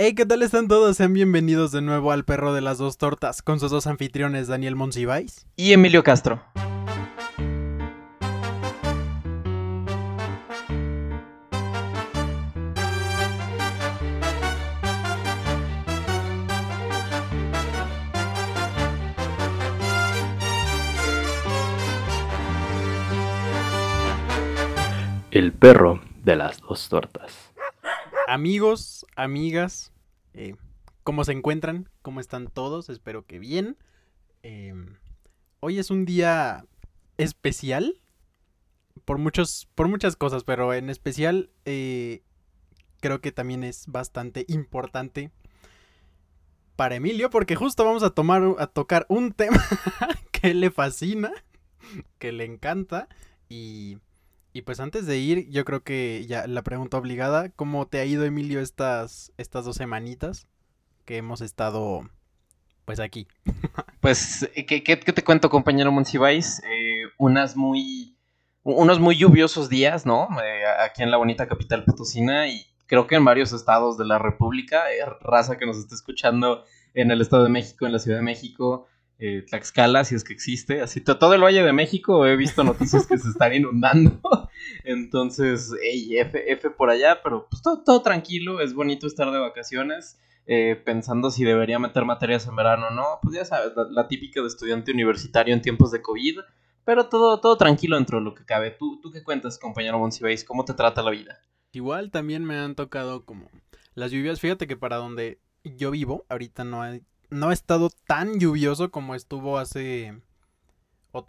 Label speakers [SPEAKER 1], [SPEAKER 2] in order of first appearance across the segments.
[SPEAKER 1] Hey, ¿qué tal están todos? Sean bienvenidos de nuevo al Perro de las Dos Tortas con sus dos anfitriones Daniel Monsiváis
[SPEAKER 2] y Emilio Castro.
[SPEAKER 3] El perro de las dos tortas.
[SPEAKER 1] Amigos, amigas, eh, ¿cómo se encuentran? ¿Cómo están todos? Espero que bien. Em, hoy es un día especial por muchos, por muchas cosas, pero en especial eh, creo que también es bastante importante para Emilio, porque justo vamos a tomar a tocar un tema que le fascina, que le encanta y y pues antes de ir, yo creo que ya la pregunta obligada, ¿cómo te ha ido Emilio estas, estas dos semanitas que hemos estado pues aquí?
[SPEAKER 2] pues, ¿qué, qué, te cuento compañero Monsiváis? Eh, unas muy, unos muy lluviosos días, ¿no? Eh, aquí en la bonita capital potosina y creo que en varios estados de la República, eh, raza que nos está escuchando en el Estado de México, en la Ciudad de México, eh, Tlaxcala, si es que existe. Así, todo el Valle de México he visto noticias que se están inundando. Entonces, hey, F, F por allá, pero pues todo, todo tranquilo, es bonito estar de vacaciones. Eh, pensando si debería meter materias en verano o no. Pues ya sabes, la, típica de estudiante universitario en tiempos de COVID. Pero todo, todo tranquilo dentro de lo que cabe. ¿Tú, tú qué cuentas, compañero Monsiváis? ¿Cómo te trata la vida?
[SPEAKER 1] Igual también me han tocado como las lluvias. Fíjate que para donde yo vivo, ahorita no hay no ha estado tan lluvioso como estuvo hace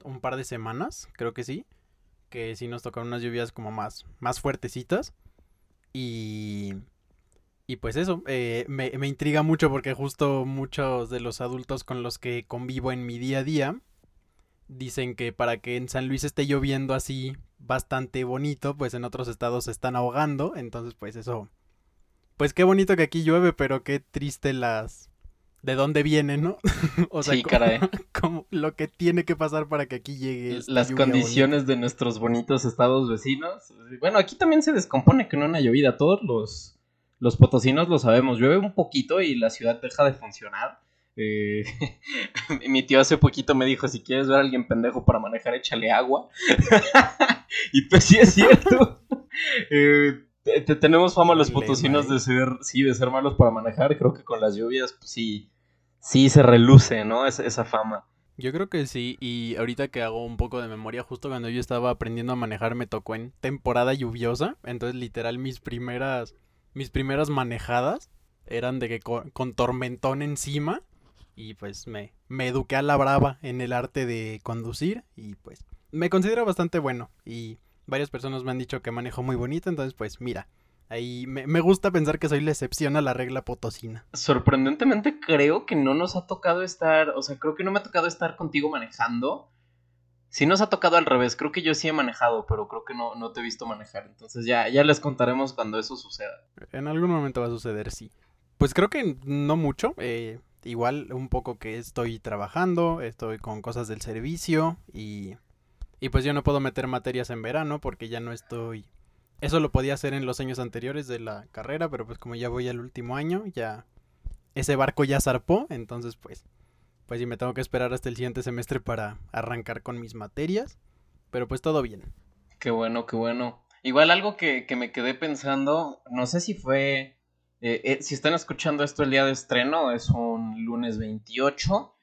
[SPEAKER 1] un par de semanas, creo que sí. Que sí nos tocaron unas lluvias como más, más fuertecitas. Y, y pues eso, eh, me, me, intriga mucho porque justo muchos de los adultos con los que convivo en mi día a día dicen que para que en San Luis esté lloviendo así bastante bonito, pues en otros estados se están ahogando. Entonces pues eso, pues qué bonito que aquí llueve, pero qué triste las, de dónde viene, ¿no?
[SPEAKER 2] o sea, sí, caray.
[SPEAKER 1] como, lo que tiene que pasar para que aquí llegue.
[SPEAKER 2] Las condiciones de nuestros bonitos estados vecinos. Bueno, aquí también se descompone que no una llovida. Todos los, los potosinos lo sabemos. Llueve un poquito y la ciudad deja de funcionar. Eh, mi tío hace poquito me dijo, si quieres ver a alguien pendejo para manejar, échale agua. y pues sí es cierto. eh, te, tenemos fama los potosinos de ser, sí, de ser malos para manejar. Creo que con las lluvias, pues, sí, sí se reluce, ¿no? Esa, esa fama.
[SPEAKER 1] Yo creo que sí, y ahorita que hago un poco de memoria, justo cuando yo estaba aprendiendo a manejar me tocó en temporada lluviosa, entonces literal mis primeras, mis primeras manejadas eran de que con, con tormentón encima y pues me, me eduqué a la brava en el arte de conducir y pues me considero bastante bueno y Varias personas me han dicho que manejo muy bonito, entonces pues mira, ahí me, gusta pensar que soy la excepción a la regla potosina.
[SPEAKER 2] Sorprendentemente creo que no nos ha tocado estar, o sea, creo que no me ha tocado estar contigo manejando. Sí nos ha tocado al revés, creo que yo sí he manejado, pero creo que no, no te he visto manejar. Entonces ya, ya les contaremos cuando eso suceda.
[SPEAKER 1] En algún momento va a suceder, sí. Pues creo que no mucho. Eh, igual un poco que estoy trabajando, estoy con cosas del servicio y y pues yo no puedo meter materias en verano porque ya no estoy... Eso lo podía hacer en los años anteriores de la carrera, pero pues como ya voy al último año, ya ese barco ya zarpó, entonces pues pues sí me tengo que esperar hasta el siguiente semestre para arrancar con mis materias, pero pues todo bien.
[SPEAKER 2] Qué bueno, qué bueno. Igual algo que, que me quedé pensando, no sé si fue, eh, eh, si están escuchando esto el día de estreno, es un lunes 28,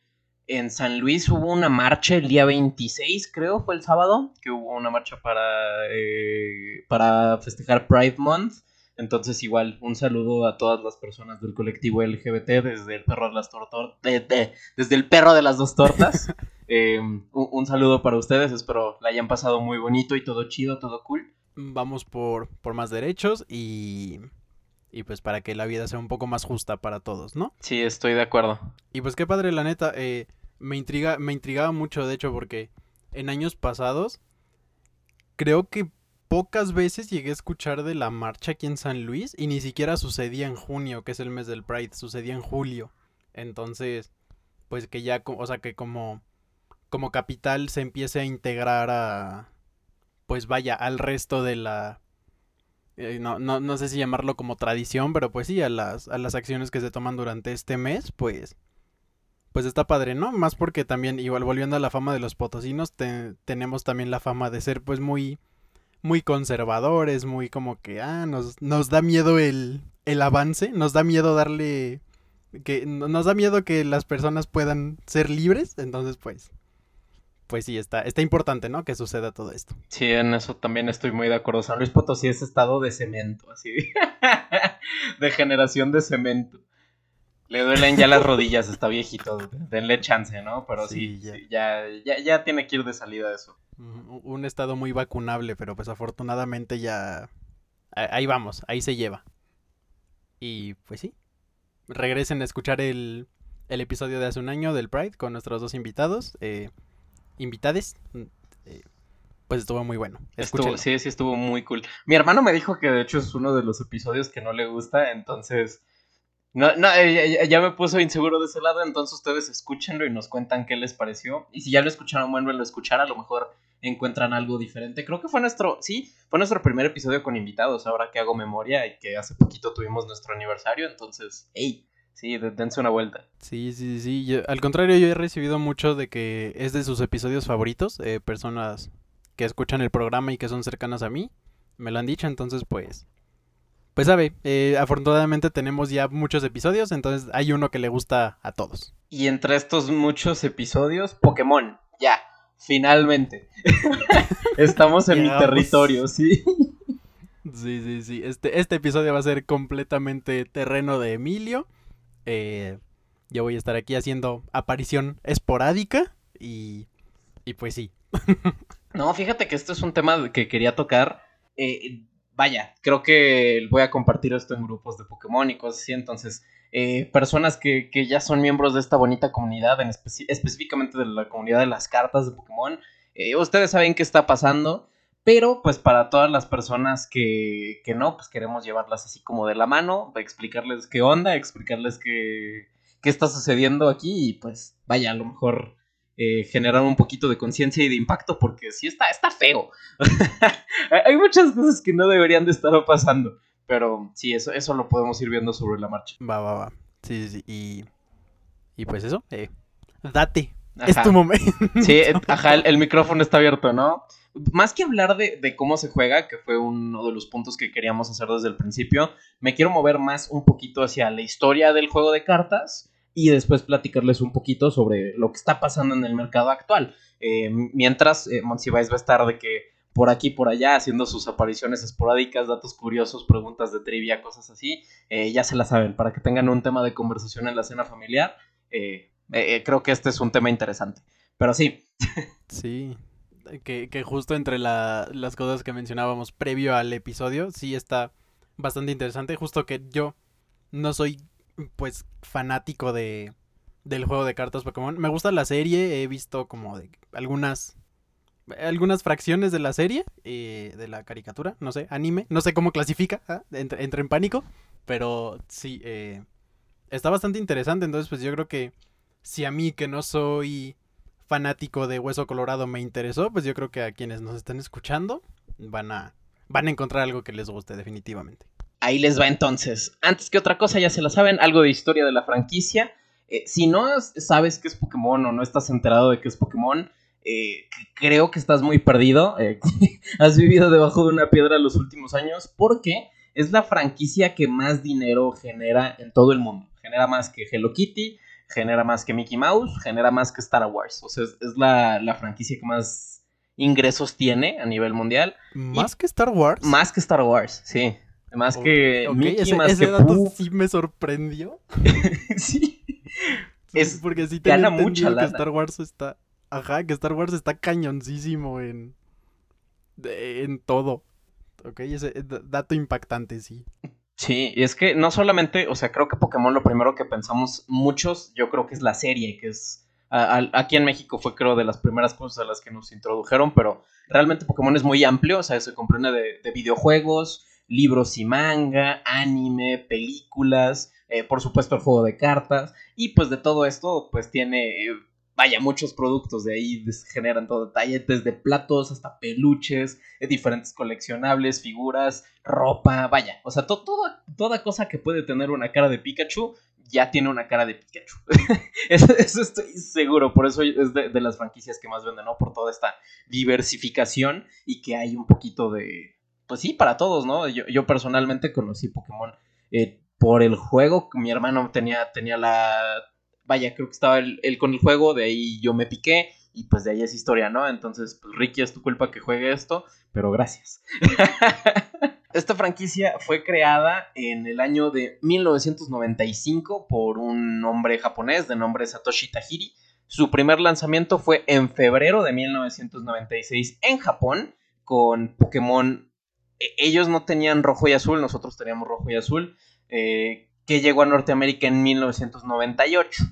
[SPEAKER 2] en San Luis hubo una marcha el día 26, creo, fue el sábado, que hubo una marcha para, eh, para festejar Pride Month. Entonces, igual, un saludo a todas las personas del colectivo LGBT desde el perro de las tortas, desde el perro de las dos tortas. Eh, un, saludo para ustedes, espero la hayan pasado muy bonito y todo chido, todo cool.
[SPEAKER 1] Vamos por, por más derechos y, y pues para que la vida sea un poco más justa para todos, ¿no?
[SPEAKER 2] Sí, estoy de acuerdo.
[SPEAKER 1] Y pues qué padre, la neta, eh, me intriga, me intrigaba mucho, de hecho, porque en años pasados creo que pocas veces llegué a escuchar de la marcha aquí en San Luis y ni siquiera sucedía en junio, que es el mes del Pride, sucedía en julio. Entonces, pues que ya, o sea, que como como capital se empiece a integrar a pues vaya al resto de la eh, no, no, no sé si llamarlo como tradición, pero pues sí, a las, a las acciones que se toman durante este mes, pues, pues está padre, ¿no? Más porque también, igual volviendo a la fama de los potosinos, te- tenemos también la fama de ser pues muy, muy conservadores, muy como que, ah, nos, nos da miedo el, el avance, nos da miedo darle, que no- nos da miedo que las personas puedan ser libres, entonces pues, pues sí, está, está importante, ¿no? Que suceda todo esto.
[SPEAKER 2] Sí, en eso también estoy muy de acuerdo. San Luis Potosí es estado de cemento, así. de generación de cemento. Le duelen ya las rodillas, está viejito. Denle chance, ¿no? Pero sí,
[SPEAKER 1] Sí, ya.
[SPEAKER 2] sí, ya, ya, ya tiene que ir de salida eso.
[SPEAKER 1] Un estado muy vacunable, pero pues afortunadamente ya... Ahí vamos, ahí se lleva. Y pues sí. Regresen a escuchar el, el episodio de hace un año del Pride con nuestros dos invitados. Eh, invitades. mm, eh, pues estuvo muy bueno.
[SPEAKER 2] Estuvo, sí, sí, estuvo muy cool. Mi hermano me dijo que de hecho es uno de los episodios que no le gusta, entonces... No, no, eh, ya, ya- me puso inseguro de ese lado, entonces ustedes escúchenlo y nos cuentan qué les pareció. Y si ya lo escucharon, vuelven a escuchar, a lo mejor encuentran algo diferente. Creo que fue nuestro, sí, fue nuestro primer episodio con invitados, ahora que hago memoria y que hace poquito tuvimos nuestro aniversario, entonces, hey, sí, de- dense una vuelta.
[SPEAKER 1] Sí, sí, sí. yo- al contrario, yo he recibido mucho de que es de sus episodios favoritos. eh, personas que escuchan el programa y que son cercanas a mí. Me lo han dicho, entonces pues... Pues sabe, eh, afortunadamente tenemos ya muchos episodios, entonces hay uno que le gusta a todos.
[SPEAKER 2] Y entre estos muchos episodios, Pokémon, ya, finalmente. Estamos en mi territorio, sí.
[SPEAKER 1] Sí, sí, sí. Este, este episodio va a ser completamente terreno de Emilio. Eh, yo voy a estar aquí haciendo aparición esporádica y... Y pues sí.
[SPEAKER 2] No, fíjate que esto es un tema que quería tocar. Eh, vaya, creo que voy a compartir esto en grupos de Pokémon y cosas así. Entonces, eh, personas que, que ya son miembros de esta bonita comunidad, en especi- específicamente de la comunidad de las cartas de Pokémon, eh, ustedes saben qué está pasando. Pero, pues, para todas las personas que, que no, pues queremos llevarlas así como de la mano, explicarles qué onda, explicarles qué, qué está sucediendo aquí y, pues, vaya, a lo mejor eh, generar un poquito de conciencia y de impacto porque sí está, está feo. Hay muchas cosas que no deberían de estar pasando. Pero sí, eso, eso lo podemos ir viendo sobre la marcha.
[SPEAKER 1] Va, va, va. Sí, sí, sí. Y, y pues eso. eh, date. Es tu momento.
[SPEAKER 2] Sí, eh, ajá, el, el micrófono está abierto, ¿no? Más que hablar de, de cómo se juega, que fue uno de los puntos que queríamos hacer desde el principio, me quiero mover más un poquito hacia la historia del juego de cartas y después platicarles un poquito sobre lo que está pasando en el mercado actual. Eh, mientras, eh, Monsiváis va a estar de que por aquí por allá haciendo sus apariciones esporádicas, datos curiosos, preguntas de trivia, cosas así. Eh, ya se la saben, para que tengan un tema de conversación en la cena familiar. eh, creo que este es un tema interesante. Pero sí,
[SPEAKER 1] Sí. Que, que justo entre la- las cosas que mencionábamos previo al episodio, sí está bastante interesante. Justo que yo no soy, pues, fanático de del juego de cartas Pokémon. Me gusta la serie, he visto como de algunas algunas fracciones de la serie, eh, de la caricatura, no sé, anime, no sé cómo clasifica, entre, entre en pánico, pero sí, eh, está bastante interesante, entonces pues yo creo que si a mí que no soy fanático de Hueso Colorado me interesó, pues yo creo que a quienes nos están escuchando van a, van a encontrar algo que les guste definitivamente.
[SPEAKER 2] Ahí les va entonces. Antes que otra cosa, ya se la saben, algo de historia de la franquicia. Eh, si no sabes qué es Pokémon o no estás enterado de qué es Pokémon, eh, creo que estás muy perdido. eh, has vivido debajo de una piedra los últimos años porque es la franquicia que más dinero genera en todo el mundo. Genera más que Hello Kitty, genera más que Mickey Mouse, genera más que Star Wars. O sea, es, es la, la franquicia que más ingresos tiene a nivel mundial.
[SPEAKER 1] Más que Star Wars.
[SPEAKER 2] Más que Star Wars, sí. Más que Mickey,
[SPEAKER 1] ese,
[SPEAKER 2] más
[SPEAKER 1] ese
[SPEAKER 2] que
[SPEAKER 1] dato
[SPEAKER 2] Pooh.
[SPEAKER 1] sí me sorprendió.
[SPEAKER 2] sí. Es-
[SPEAKER 1] porque sí tenía
[SPEAKER 2] gana mucha
[SPEAKER 1] que. Star Wars está. Ajá, que Star Wars está cañoncísimo en. de- en todo. Ok, ese eh, dato impactante, sí.
[SPEAKER 2] Sí, y es que no solamente, o sea, creo que Pokémon lo primero que pensamos muchos, yo creo que es la serie, que es a- a- aquí en México fue creo de las primeras cosas a las que nos introdujeron, pero realmente Pokémon es muy amplio, o sea, se comprende de, de videojuegos, libros y manga, anime, películas, eh, por supuesto el juego de cartas, y pues de todo esto, pues tiene eh, vaya, muchos productos de ahí generan todo detalle, desde platos hasta peluches, eh, diferentes coleccionables, figuras, ropa, vaya, o sea, toda, toda cosa que puede tener una cara de Pikachu ya tiene una cara de Pikachu. eso, estoy seguro, por eso es de, las franquicias que más venden, ¿no? Por toda esta diversificación y que hay un poquito de, pues sí, para todos, ¿no? Yo, personalmente conocí Pokémon eh, por el juego, mi hermano tenía, tenía la vaya, creo que estaba él, con el juego, de ahí yo me piqué y pues de ahí es historia, ¿no? Entonces, pues Ricky, es tu culpa que juegue esto, pero gracias. Esta franquicia fue creada en el año de 1995 por un hombre japonés de nombre Satoshi Tajiri. Su primer lanzamiento fue en febrero de 1996 en Japón con Pokémon. E, ellos no tenían rojo y azul, nosotros teníamos rojo y azul. Eh, que llegó a Norteamérica en 1998.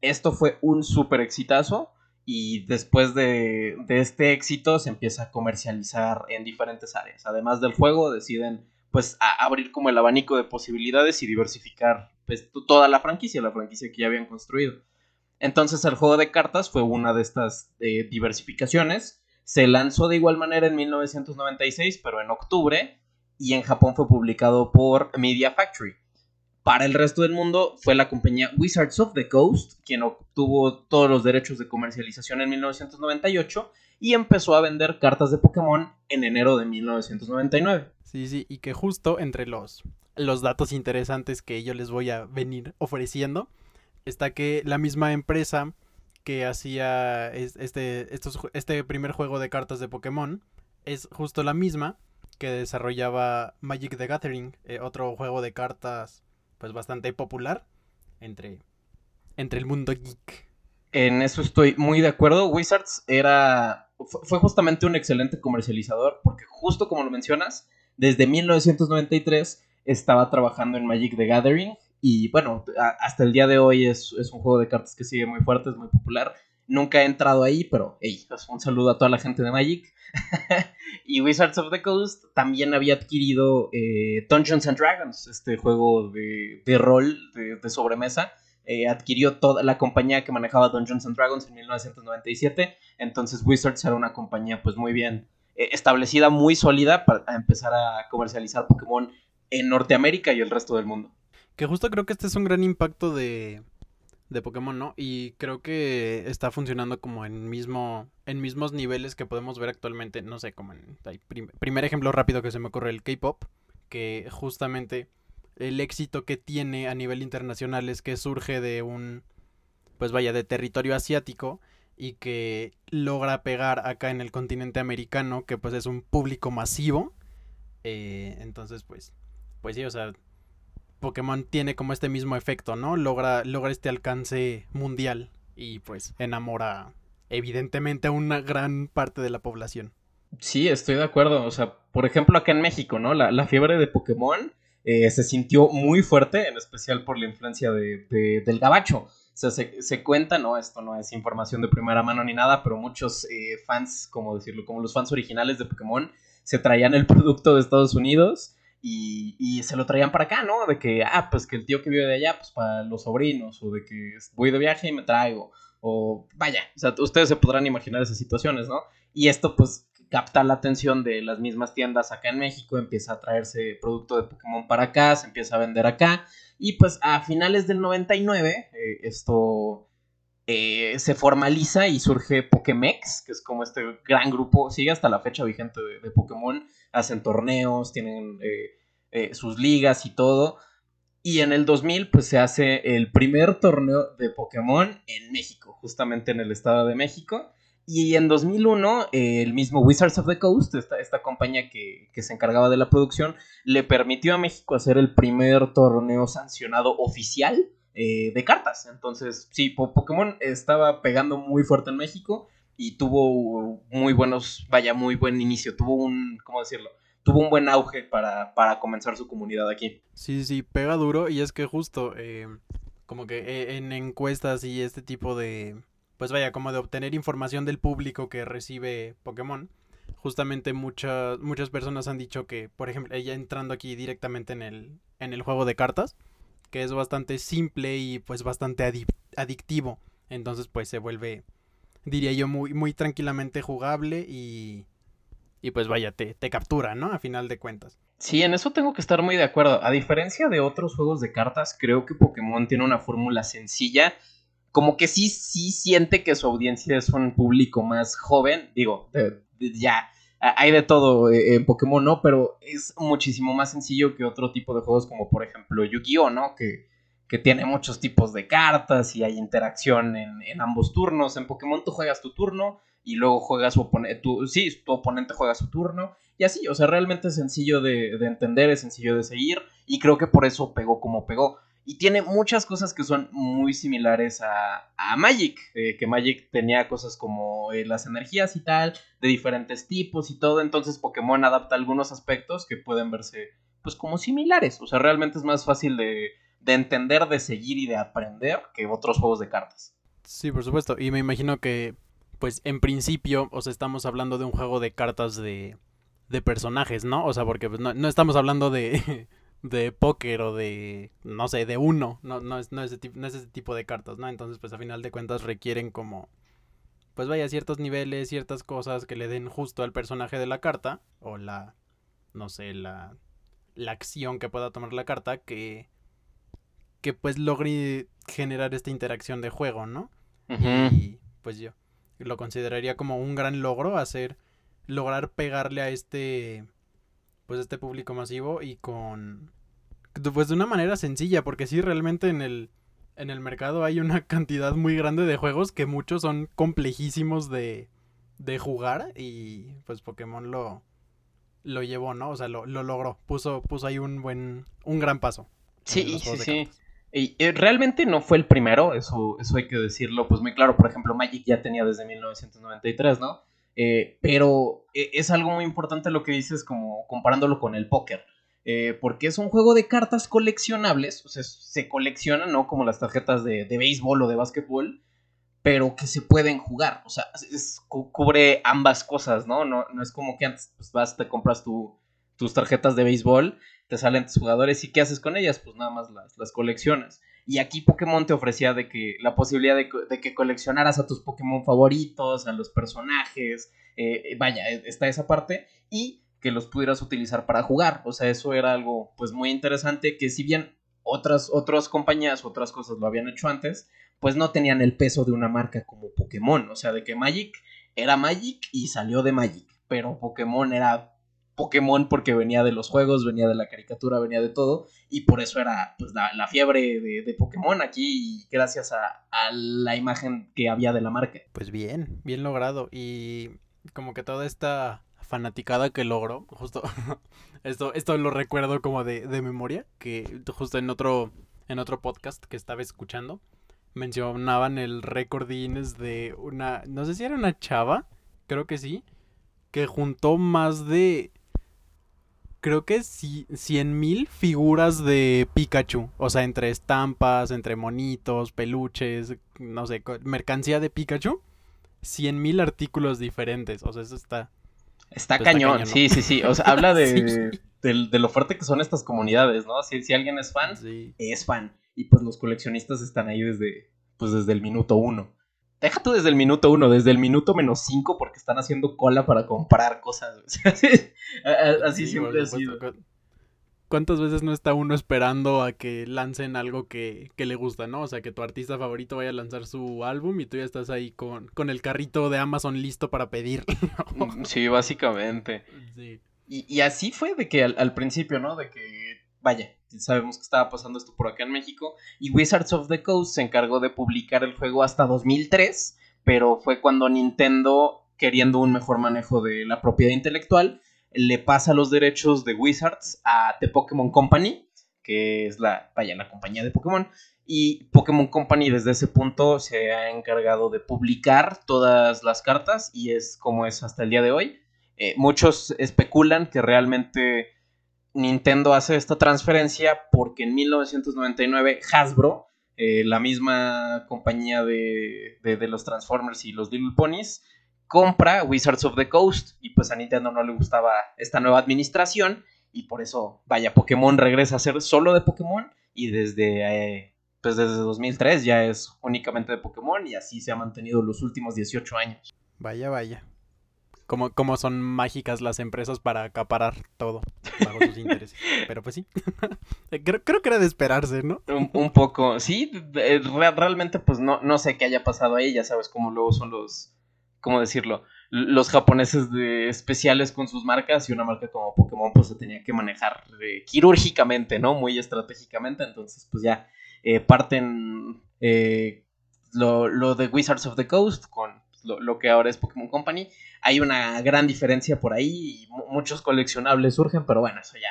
[SPEAKER 2] Esto fue un súper exitazo y después de, este éxito se empieza a comercializar en diferentes áreas. Además del juego, deciden pues abrir como el abanico de posibilidades y diversificar pues, toda la franquicia, la franquicia que ya habían construido. Entonces el juego de cartas fue una de estas eh, diversificaciones. Se lanzó de igual manera en 1996, pero en octubre, y en Japón fue publicado por Media Factory. Para el resto del mundo fue la compañía Wizards of the Coast quien obtuvo todos los derechos de comercialización en 1998 y empezó a vender cartas de Pokémon en enero de 1999.
[SPEAKER 1] Sí, sí, y que justo entre los, los datos interesantes que yo les voy a venir ofreciendo está que la misma empresa que hacía este, este primer juego de cartas de Pokémon es justo la misma que desarrollaba Magic the Gathering, eh, otro juego de cartas pues bastante popular entre, entre el mundo geek.
[SPEAKER 2] En eso estoy muy de acuerdo. Wizards era fue justamente un excelente comercializador porque justo como lo mencionas, desde 1993 estaba trabajando en Magic the Gathering y bueno, hasta el día de hoy es, es, un juego de cartas que sigue muy fuerte, es muy popular. Nunca he entrado ahí, pero hey, pues, un saludo a toda la gente de Magic. y Wizards of the Coast también había adquirido eh, Dungeons and Dragons, este juego de, rol de, sobremesa. Eh, adquirió toda la compañía que manejaba Dungeons and Dragons en 1997. Entonces Wizards era una compañía pues muy bien eh, establecida, muy sólida para empezar a comercializar Pokémon en Norteamérica y el resto del mundo.
[SPEAKER 1] Que justo creo que este es un gran impacto de, de Pokémon, ¿no? Y creo que está funcionando como en mismo en mismos niveles que podemos ver actualmente, no sé, como en primer ejemplo rápido que se me ocurre el K-pop, que justamente el éxito que tiene a nivel internacional es que surge de un pues vaya de territorio asiático y que logra pegar acá en el continente americano, que pues es un público masivo. Eh, entonces, pues, pues sí, o sea, Pokémon tiene como este mismo efecto, ¿no? Logra, logra este alcance mundial y pues enamora evidentemente a una gran parte de la población.
[SPEAKER 2] Sí, estoy de acuerdo. O sea, por ejemplo, acá en México, ¿no? La, fiebre de Pokémon eh, se sintió muy fuerte, en especial por la influencia de, del gabacho. O sea, se, cuenta, ¿no? Esto no es información de primera mano ni nada, pero muchos eh, fans, como decirlo, como los fans originales de Pokémon, se traían el producto de Estados Unidos y, se lo traían para acá, ¿no? De que, ah, pues que el tío que vive de allá, pues para los sobrinos, o de que voy de viaje y me traigo, o vaya, o sea, ustedes se podrán imaginar esas situaciones, ¿no? Y esto pues capta la atención de las mismas tiendas acá en México, empieza a traerse producto de Pokémon para acá, se empieza a vender acá, y pues a finales del 99 eh, esto eh, se formaliza y surge Pokémex, que es como este gran grupo, sigue hasta la fecha vigente de Pokémon, hacen torneos, tienen eh, eh, sus ligas y todo. Y en el 2000 pues se hace el primer torneo de Pokémon en México, justamente en el Estado de México. Y en 2001 el mismo Wizards of the Coast, esta, esta compañía que, se encargaba de la producción, le permitió a México hacer el primer torneo sancionado oficial eh, de cartas. Entonces, sí, Pokémon estaba pegando muy fuerte en México y tuvo muy buenos, vaya, muy buen inicio, tuvo un, ¿cómo decirlo? Tuvo un buen auge para, para comenzar su comunidad aquí.
[SPEAKER 1] Sí, sí, pega duro y es que justo, eh, como que eh, en encuestas y este tipo de, pues vaya, como de obtener información del público que recibe Pokémon, justamente muchas, muchas personas han dicho que, por ejemplo, ella entrando aquí directamente en el, en el juego de cartas, que es bastante simple y pues bastante adictivo Entonces pues se vuelve, diría yo, muy, muy tranquilamente jugable y, y pues vaya, te, te captura, ¿no? A final de cuentas.
[SPEAKER 2] Sí, en eso tengo que estar muy de acuerdo. A diferencia de otros juegos de cartas, creo que Pokémon tiene una fórmula sencilla. Como que sí, sí siente que su audiencia es un público más joven. Digo, ya hay de todo eh, en Pokémon, ¿no? Pero es muchísimo más sencillo que otro tipo de juegos como por ejemplo Yu-Gi-Oh, ¿no? Que, que, tiene muchos tipos de cartas y hay interacción en, ambos turnos. En Pokémon tú juegas tu turno y luego juegas su oponente, sí, tu oponente juega su turno y así, o sea, realmente es sencillo de, de entender, es sencillo de seguir y creo que por eso pegó como pegó. Y tiene muchas cosas que son muy similares a, a Magic, eh, que Magic tenía cosas como eh, las energías y tal, de diferentes tipos y todo, entonces Pokémon adapta algunos aspectos que pueden verse pues como similares, o sea, realmente es más fácil de, de entender, de seguir y de aprender que otros juegos de cartas.
[SPEAKER 1] Sí, por supuesto, y me imagino que pues en principio, o sea, estamos hablando de un juego de cartas de, de personajes, ¿no? O sea, porque pues, no, no estamos hablando de de póker o de, no sé, de uno, no, no, es ese, no es ese tipo de cartas, ¿no? Entonces, pues a final de cuentas requieren como, pues vaya, ciertos niveles, ciertas cosas que le den justo al personaje de la carta, o la, no sé, la, la acción que pueda tomar la carta, que, que pues logre generar esta interacción de juego, ¿no? Y pues yo lo consideraría como un gran logro hacer, lograr pegarle a este pues este público masivo y con pues de una manera sencilla porque sí realmente en el en el mercado hay una cantidad muy grande de juegos que muchos son complejísimos de de jugar y pues Pokémon lo lo llevó, ¿no? O sea, lo, lo logró, puso puso ahí un buen un gran paso.
[SPEAKER 2] Sí, sí, sí. Y, eh, realmente no fue el primero, eso, eso hay que decirlo, pues muy claro. Por ejemplo, Magic ya tenía desde 1993, ¿no? Eh, pero eh, es algo muy importante lo que dices como comparándolo con el póker. Eh, porque es un juego de cartas coleccionables, o sea, se coleccionan, ¿no? Como las tarjetas de, de béisbol o de básquetbol, pero que se pueden jugar, o sea, cubre ambas cosas, ¿no? ¿no? No es como que antes pues, vas, te compras tu, tus tarjetas de béisbol, te salen tus jugadores y ¿qué haces con ellas? Pues nada más las, las coleccionas. Y aquí Pokémon te ofrecía de que la posibilidad de, que coleccionaras a tus Pokémon favoritos, a los personajes, eh, vaya, e, está esa parte, y que los pudieras utilizar para jugar. O sea, eso era algo pues muy interesante que si bien otras, otras compañías, otras cosas lo habían hecho antes, pues no tenían el peso de una marca como Pokémon. O sea, de que Magic era Magic y salió de Magic, pero Pokémon era Pokémon porque venía de los juegos, venía de la caricatura, venía de todo, y por eso era pues, la, fiebre de, Pokémon aquí, gracias a, la imagen que había de la marca.
[SPEAKER 1] Pues bien, bien logrado, y como que toda esta fanaticada que logró, justo, esto, esto lo recuerdo como de, de memoria, que justo en otro, en otro podcast que estaba escuchando, mencionaban el récord Guinness de una, no sé si era una chava, creo que sí, que juntó más de creo que sí, 100 mil figuras de Pikachu. O sea, entre estampas, entre monitos, peluches, no sé, mercancía de Pikachu. 100 mil artículos diferentes. O sea, eso está.
[SPEAKER 2] Está, cañón, sí, sí, sí. O sea, habla de, de, lo fuerte que son estas comunidades, ¿no? Si, si alguien es fan, es fan. Y pues los coleccionistas están ahí desde, pues desde el minuto uno. Deja tú desde el minuto uno, desde el minuto menos cinco, porque están haciendo cola para comprar cosas. así siempre ha sido.
[SPEAKER 1] ¿Cuántas veces no está uno esperando a que lancen algo que, que, le gusta, no? O sea, que tu artista favorito vaya a lanzar su álbum y tú ya estás ahí con, con el carrito de Amazon listo para pedir.
[SPEAKER 2] Mm, sí, básicamente. Sí. Y, y, así fue de que al, al principio, ¿no? De que, vaya, sabemos que estaba pasando esto por acá en México, y Wizards of the Coast se encargó de publicar el juego hasta 2003, pero fue cuando Nintendo, queriendo un mejor manejo de la propiedad intelectual, le pasa los derechos de Wizards a The Pokémon Company, que es la, vaya, la compañía de Pokémon, y Pokémon Company desde ese punto se ha encargado de publicar todas las cartas y es como es hasta el día de hoy. Eh, muchos especulan que realmente Nintendo hace esta transferencia porque en 1999 Hasbro, eh, la misma compañía de, los Transformers y los Little Ponies, compra Wizards of the Coast y pues a Nintendo no le gustaba esta nueva administración y por eso, vaya, Pokémon regresa a ser solo de Pokémon y desde, eh, pues desde 2003 ya es únicamente de Pokémon y así se ha mantenido los últimos 18 años.
[SPEAKER 1] Vaya, vaya. Como, como son mágicas las empresas para acaparar todo bajo sus intereses. Pero pues sí. creo, creo, que era de esperarse, ¿no?
[SPEAKER 2] Un, un poco. Sí, eh, realmente pues no, no sé qué haya pasado ahí. Ya sabes cómo luego son los... ¿Cómo decirlo? Los japoneses de especiales con sus marcas y una marca como Pokémon pues se tenía que manejar eh, quirúrgicamente, ¿no? Muy estratégicamente. Entonces pues ya eh, parten eh, lo, lo, de Wizards of the Coast con lo, lo, que ahora es Pokémon Company. Hay una gran diferencia por ahí y muchos coleccionables surgen, pero bueno, eso ya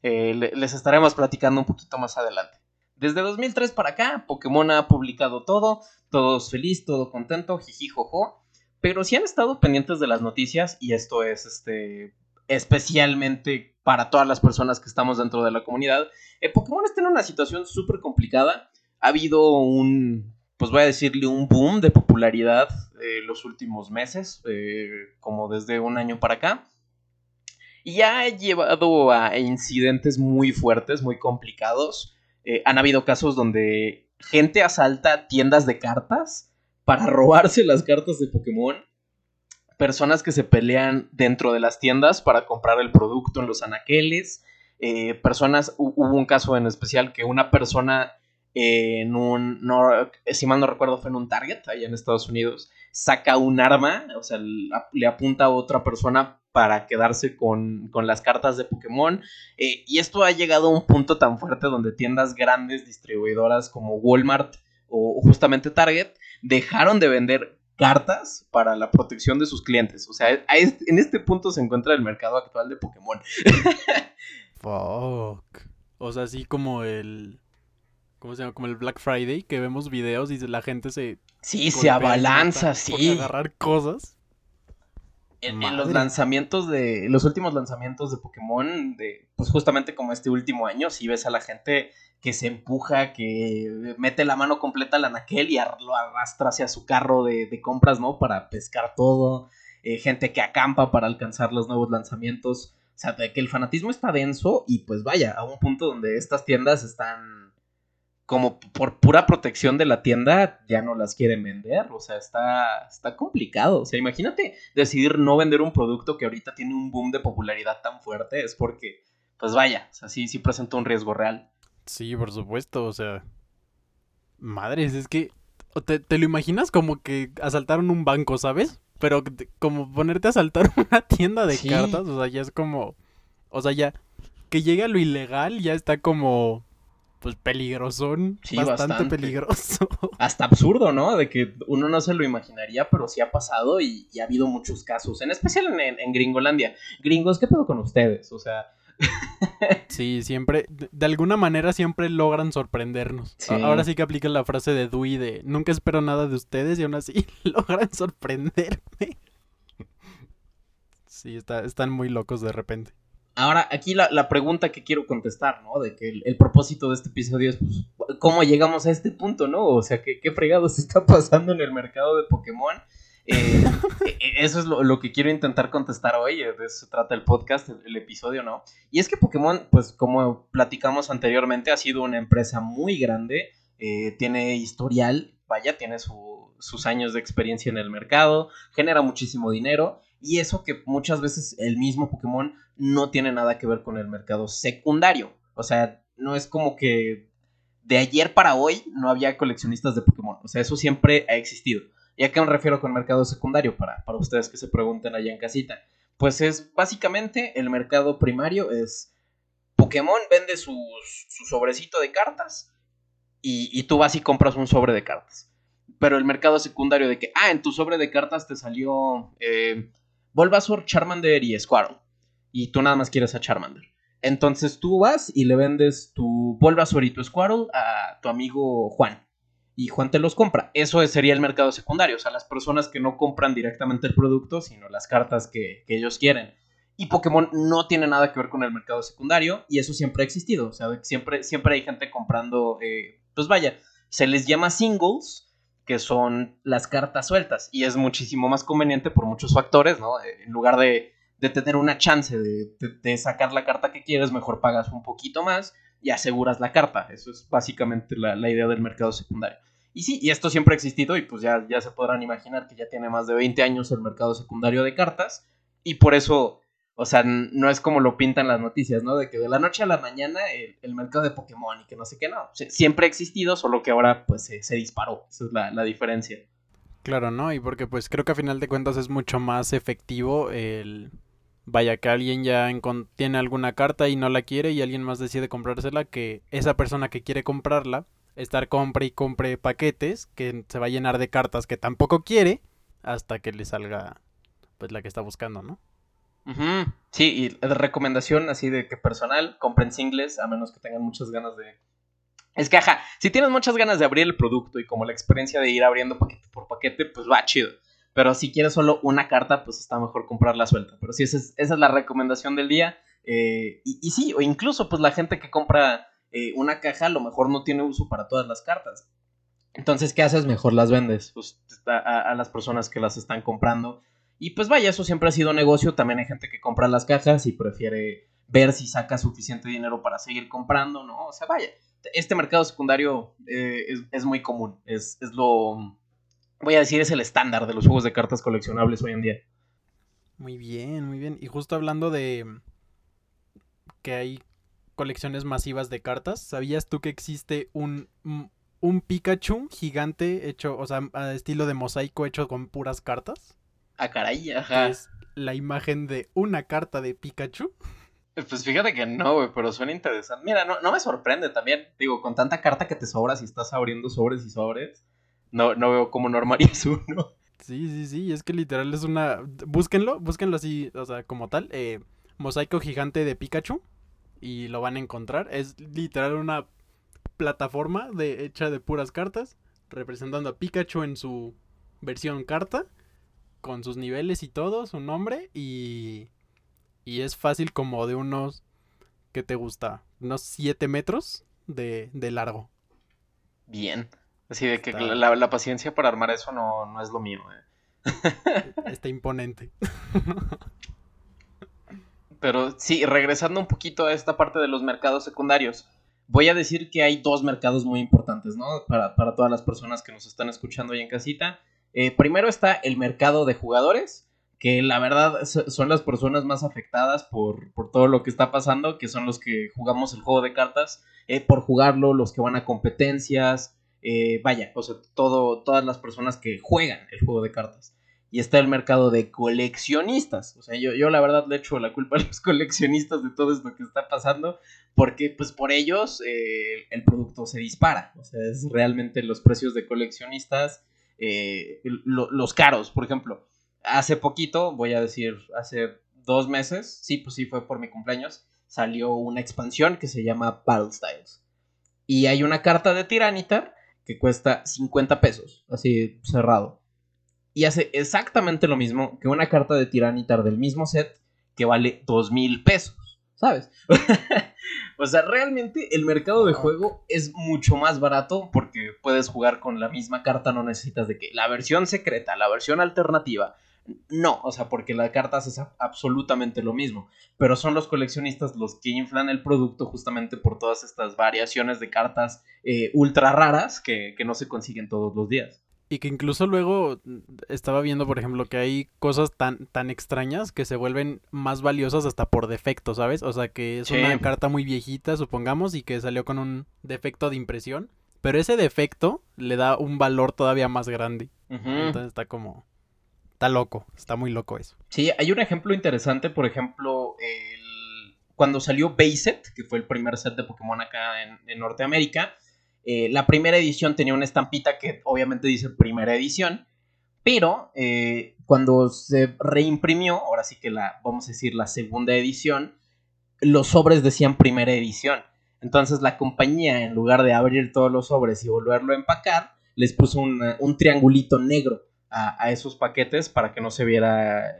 [SPEAKER 2] les estaremos platicando un poquito más adelante. Desde 2003 para acá, Pokémon ha publicado todo, todos feliz, todo contento, jiji, jojo. Pero si han estado pendientes de las noticias, y esto es este especialmente para todas las personas que estamos dentro de la comunidad, eh, Pokémon está en una situación súper complicada. Ha habido un, pues voy a decirle, un boom de popularidad eh, los últimos meses, eh, como desde un año para acá. Y ha llevado a incidentes muy fuertes, muy complicados. Eh, han habido casos donde gente asalta tiendas de cartas para robarse las cartas de Pokémon. Personas que se pelean dentro de las tiendas para comprar el producto en los anaqueles. Eh, personas, hubo un caso en especial que una persona en un, no, si mal no recuerdo fue en un Target, allá en Estados Unidos, saca un arma, o sea, le apunta a otra persona para quedarse con, con las cartas de Pokémon. Eh, y esto ha llegado a un punto tan fuerte donde tiendas grandes, distribuidoras como Walmart o justamente Target, dejaron de vender cartas para la protección de sus clientes. O sea, en este punto se encuentra el mercado actual de Pokémon.
[SPEAKER 1] Fuck. O sea, así como el. ¿Cómo se llama? Como el Black Friday, que vemos videos y la gente se.
[SPEAKER 2] Sí, se abalanza, sí.
[SPEAKER 1] agarrar cosas.
[SPEAKER 2] En, en, los lanzamientos de. Los últimos lanzamientos de Pokémon, de. Pues justamente como este último año, sí ves a la gente que se empuja, que mete la mano completa al anaquel y lo arrastra hacia su carro de, de compras, ¿no? Para pescar todo. Eh, gente que acampa para alcanzar los nuevos lanzamientos. O sea, que el fanatismo está denso y pues vaya, a un punto donde estas tiendas están como por pura protección de la tienda ya no las quieren vender, o sea, está, está complicado, o sea, imagínate decidir no vender un producto que ahorita tiene un boom de popularidad tan fuerte, es porque, pues vaya, o sea, sí, sí presenta un riesgo real.
[SPEAKER 1] Sí, por supuesto, o sea, madres, es que te, te lo imaginas como que asaltaron un banco, ¿sabes? Pero como ponerte a asaltar una tienda de sí. cartas, o sea, ya es como. O sea, ya. Que llegue a lo ilegal ya está como. Pues peligrosón.
[SPEAKER 2] Sí,
[SPEAKER 1] bastante,
[SPEAKER 2] bastante,
[SPEAKER 1] peligroso.
[SPEAKER 2] Hasta absurdo, ¿no? De que uno no se lo imaginaría, pero sí ha pasado y, y ha habido muchos casos. En especial en, en, en, Gringolandia. Gringos, ¿qué pedo con ustedes? O sea.
[SPEAKER 1] sí, siempre. De, de, alguna manera siempre logran sorprendernos. Sí. Ahora sí que aplica la frase de Dewey de nunca espero nada de ustedes y aún así logran sorprenderme. Sí, está, están muy locos de repente.
[SPEAKER 2] Ahora, aquí la, la, pregunta que quiero contestar, ¿no? De que el, el, propósito de este episodio es, pues, ¿cómo llegamos a este punto, no? O sea, ¿qué, qué fregados está pasando en el mercado de Pokémon? Eh, eso es lo, lo, que quiero intentar contestar hoy, de eso se trata el podcast, el, el, episodio, ¿no? Y es que Pokémon, pues como platicamos anteriormente, ha sido una empresa muy grande, eh, tiene historial, vaya, tiene su, sus años de experiencia en el mercado, genera muchísimo dinero, y eso que muchas veces el mismo Pokémon no tiene nada que ver con el mercado secundario. O sea, no es como que de ayer para hoy no había coleccionistas de Pokémon. O sea, eso siempre ha existido. ¿Y a qué me refiero con mercado secundario? Para, para ustedes que se pregunten allá en casita. Pues es básicamente el mercado primario es Pokémon vende sus, su sobrecito de cartas y, y, tú vas y compras un sobre de cartas. Pero el mercado secundario de que, ah, en tu sobre de cartas te salió eh, Bulbasaur, Charmander y Squirtle. Y tú nada más quieres a Charmander. Entonces tú vas y le vendes tu Bulbasaur y tu Squirtle a tu amigo Juan y Juan te los compra. Eso sería el mercado secundario, o sea, las personas que no compran directamente el producto, sino las cartas que, que, ellos quieren. Y Pokémon no tiene nada que ver con el mercado secundario y eso siempre ha existido, o sea, siempre, siempre hay gente comprando, eh, pues vaya, se les llama singles, que son las cartas sueltas y es muchísimo más conveniente por muchos factores, ¿no? Eh, en lugar de, de tener una chance de, de, sacar la carta que quieres, mejor pagas un poquito más y aseguras la carta. Eso es básicamente la, idea del mercado secundario. Y sí, y esto siempre ha existido y pues ya, ya se podrán imaginar que ya tiene más de 20 años el mercado secundario de cartas y por eso, o sea, no es como lo pintan las noticias, ¿no? De que de la noche a la mañana el, mercado de Pokémon y que no sé qué, no. siempre ha existido, solo que ahora pues se, disparó. Esa es la, la diferencia.
[SPEAKER 1] Claro, ¿no? Y porque pues creo que a final de cuentas es mucho más efectivo el vaya que alguien ya tiene alguna carta y no la quiere y alguien más decide comprársela que esa persona que quiere comprarla estar compre y compre paquetes que se va a llenar de cartas que tampoco quiere hasta que le salga pues la que está buscando, ¿no?
[SPEAKER 2] Sí, y recomendación así de que personal, compren singles a menos que tengan muchas ganas de... Es que, ajá, si tienes muchas ganas de abrir el producto y como la experiencia de ir abriendo paquete por paquete, pues va chido. Pero si quieres solo una carta, pues está mejor comprarla suelta. Pero sí, esa es, la recomendación del día. Eh, y, sí, o incluso pues la gente que compra eh, una caja a lo mejor no tiene uso para todas las cartas. Entonces, ¿qué haces? Mejor las vendes pues, a, las personas que las están comprando. Y pues vaya, eso siempre ha sido negocio. También hay gente que compra las cajas y prefiere ver si saca suficiente dinero para seguir comprando, ¿no? O sea, vaya, este mercado secundario eh, es, es, muy común. Es, es lo voy a decir, es el estándar de los juegos de cartas coleccionables hoy en día.
[SPEAKER 1] Muy bien, muy bien. Y justo hablando de que hay colecciones masivas de cartas, ¿sabías tú que existe un, un Pikachu gigante hecho, o sea, estilo de mosaico hecho con puras cartas?
[SPEAKER 2] Ah, caray, ajá.
[SPEAKER 1] Es la imagen de una carta de Pikachu.
[SPEAKER 2] Pues fíjate que no, güey, pero suena interesante. Mira, no, no me sorprende también. Digo, con tanta carta que te sobras y estás abriendo sobres y sobres no, no veo cómo no armarías uno.
[SPEAKER 1] Sí, sí, sí, es que literal es una... Búsquenlo, búsquenlo así, o sea, como tal. Eh, mosaico gigante de Pikachu. Y lo van a encontrar. Es literal una plataforma de, hecha de puras cartas. Representando a Pikachu en su versión carta. Con sus niveles y todo, su nombre. Y... Y es fácil como de unos... ¿Qué te gusta? Unos 7 metros de, de largo.
[SPEAKER 2] Bien. Así de que la, paciencia para armar eso no, es lo mío.
[SPEAKER 1] Eh. Está imponente.
[SPEAKER 2] Pero sí, regresando un poquito a esta parte de los mercados secundarios, voy a decir que hay dos mercados muy importantes, ¿no? Para, todas las personas que nos están escuchando ahí en casita. Eh, primero está el mercado de jugadores, que la verdad son las personas más afectadas por, todo lo que está pasando, que son los que jugamos el juego de cartas, eh, por jugarlo, los que van a competencias, eh, vaya, o sea, todo, todas las personas que juegan el juego de cartas. Y está el mercado de coleccionistas. O sea, yo, yo la verdad le echo la culpa a los coleccionistas de todo esto que está pasando, porque pues por ellos el producto se dispara. O sea, es realmente los precios de coleccionistas, eh, los caros, por ejemplo. Hace poquito, voy a decir, hace dos meses, sí, pues sí fue por mi cumpleaños, salió una expansión que se llama Battle Styles. Y hay una carta de Tiranitar que cuesta 50 pesos, así cerrado. Y hace exactamente lo mismo que una carta de Tiranitar del mismo set que vale 2 mil pesos, ¿sabes? o sea, realmente el mercado de juego es mucho más barato porque puedes jugar con la misma carta, no necesitas de que la versión secreta, la versión alternativa, no, o sea, porque la carta hace absolutamente lo mismo. Pero son los coleccionistas los que inflan el producto justamente por todas estas variaciones de cartas eh, ultra raras que, no se consiguen todos los días.
[SPEAKER 1] Y que incluso luego mm, estaba viendo, por ejemplo, que hay cosas tan, tan extrañas que se vuelven más valiosas hasta por defecto, ¿sabes? O sea, que es una carta muy viejita, supongamos, y que salió con un defecto de impresión. Pero ese defecto le da un valor todavía más grande. Entonces está como Está loco, está muy loco eso.
[SPEAKER 2] Sí, hay un ejemplo interesante, por ejemplo, el... cuando salió Bayset, que fue el primer set de Pokémon acá en, Norteamérica, eh, la primera edición tenía una estampita que obviamente dice primera edición, pero eh, cuando se reimprimió, ahora sí que la, vamos a decir, la segunda edición, los sobres decían primera edición. Entonces la compañía, en lugar de abrir todos los sobres y volverlo a empacar, les puso un triangulito negro a, esos paquetes para que no se viera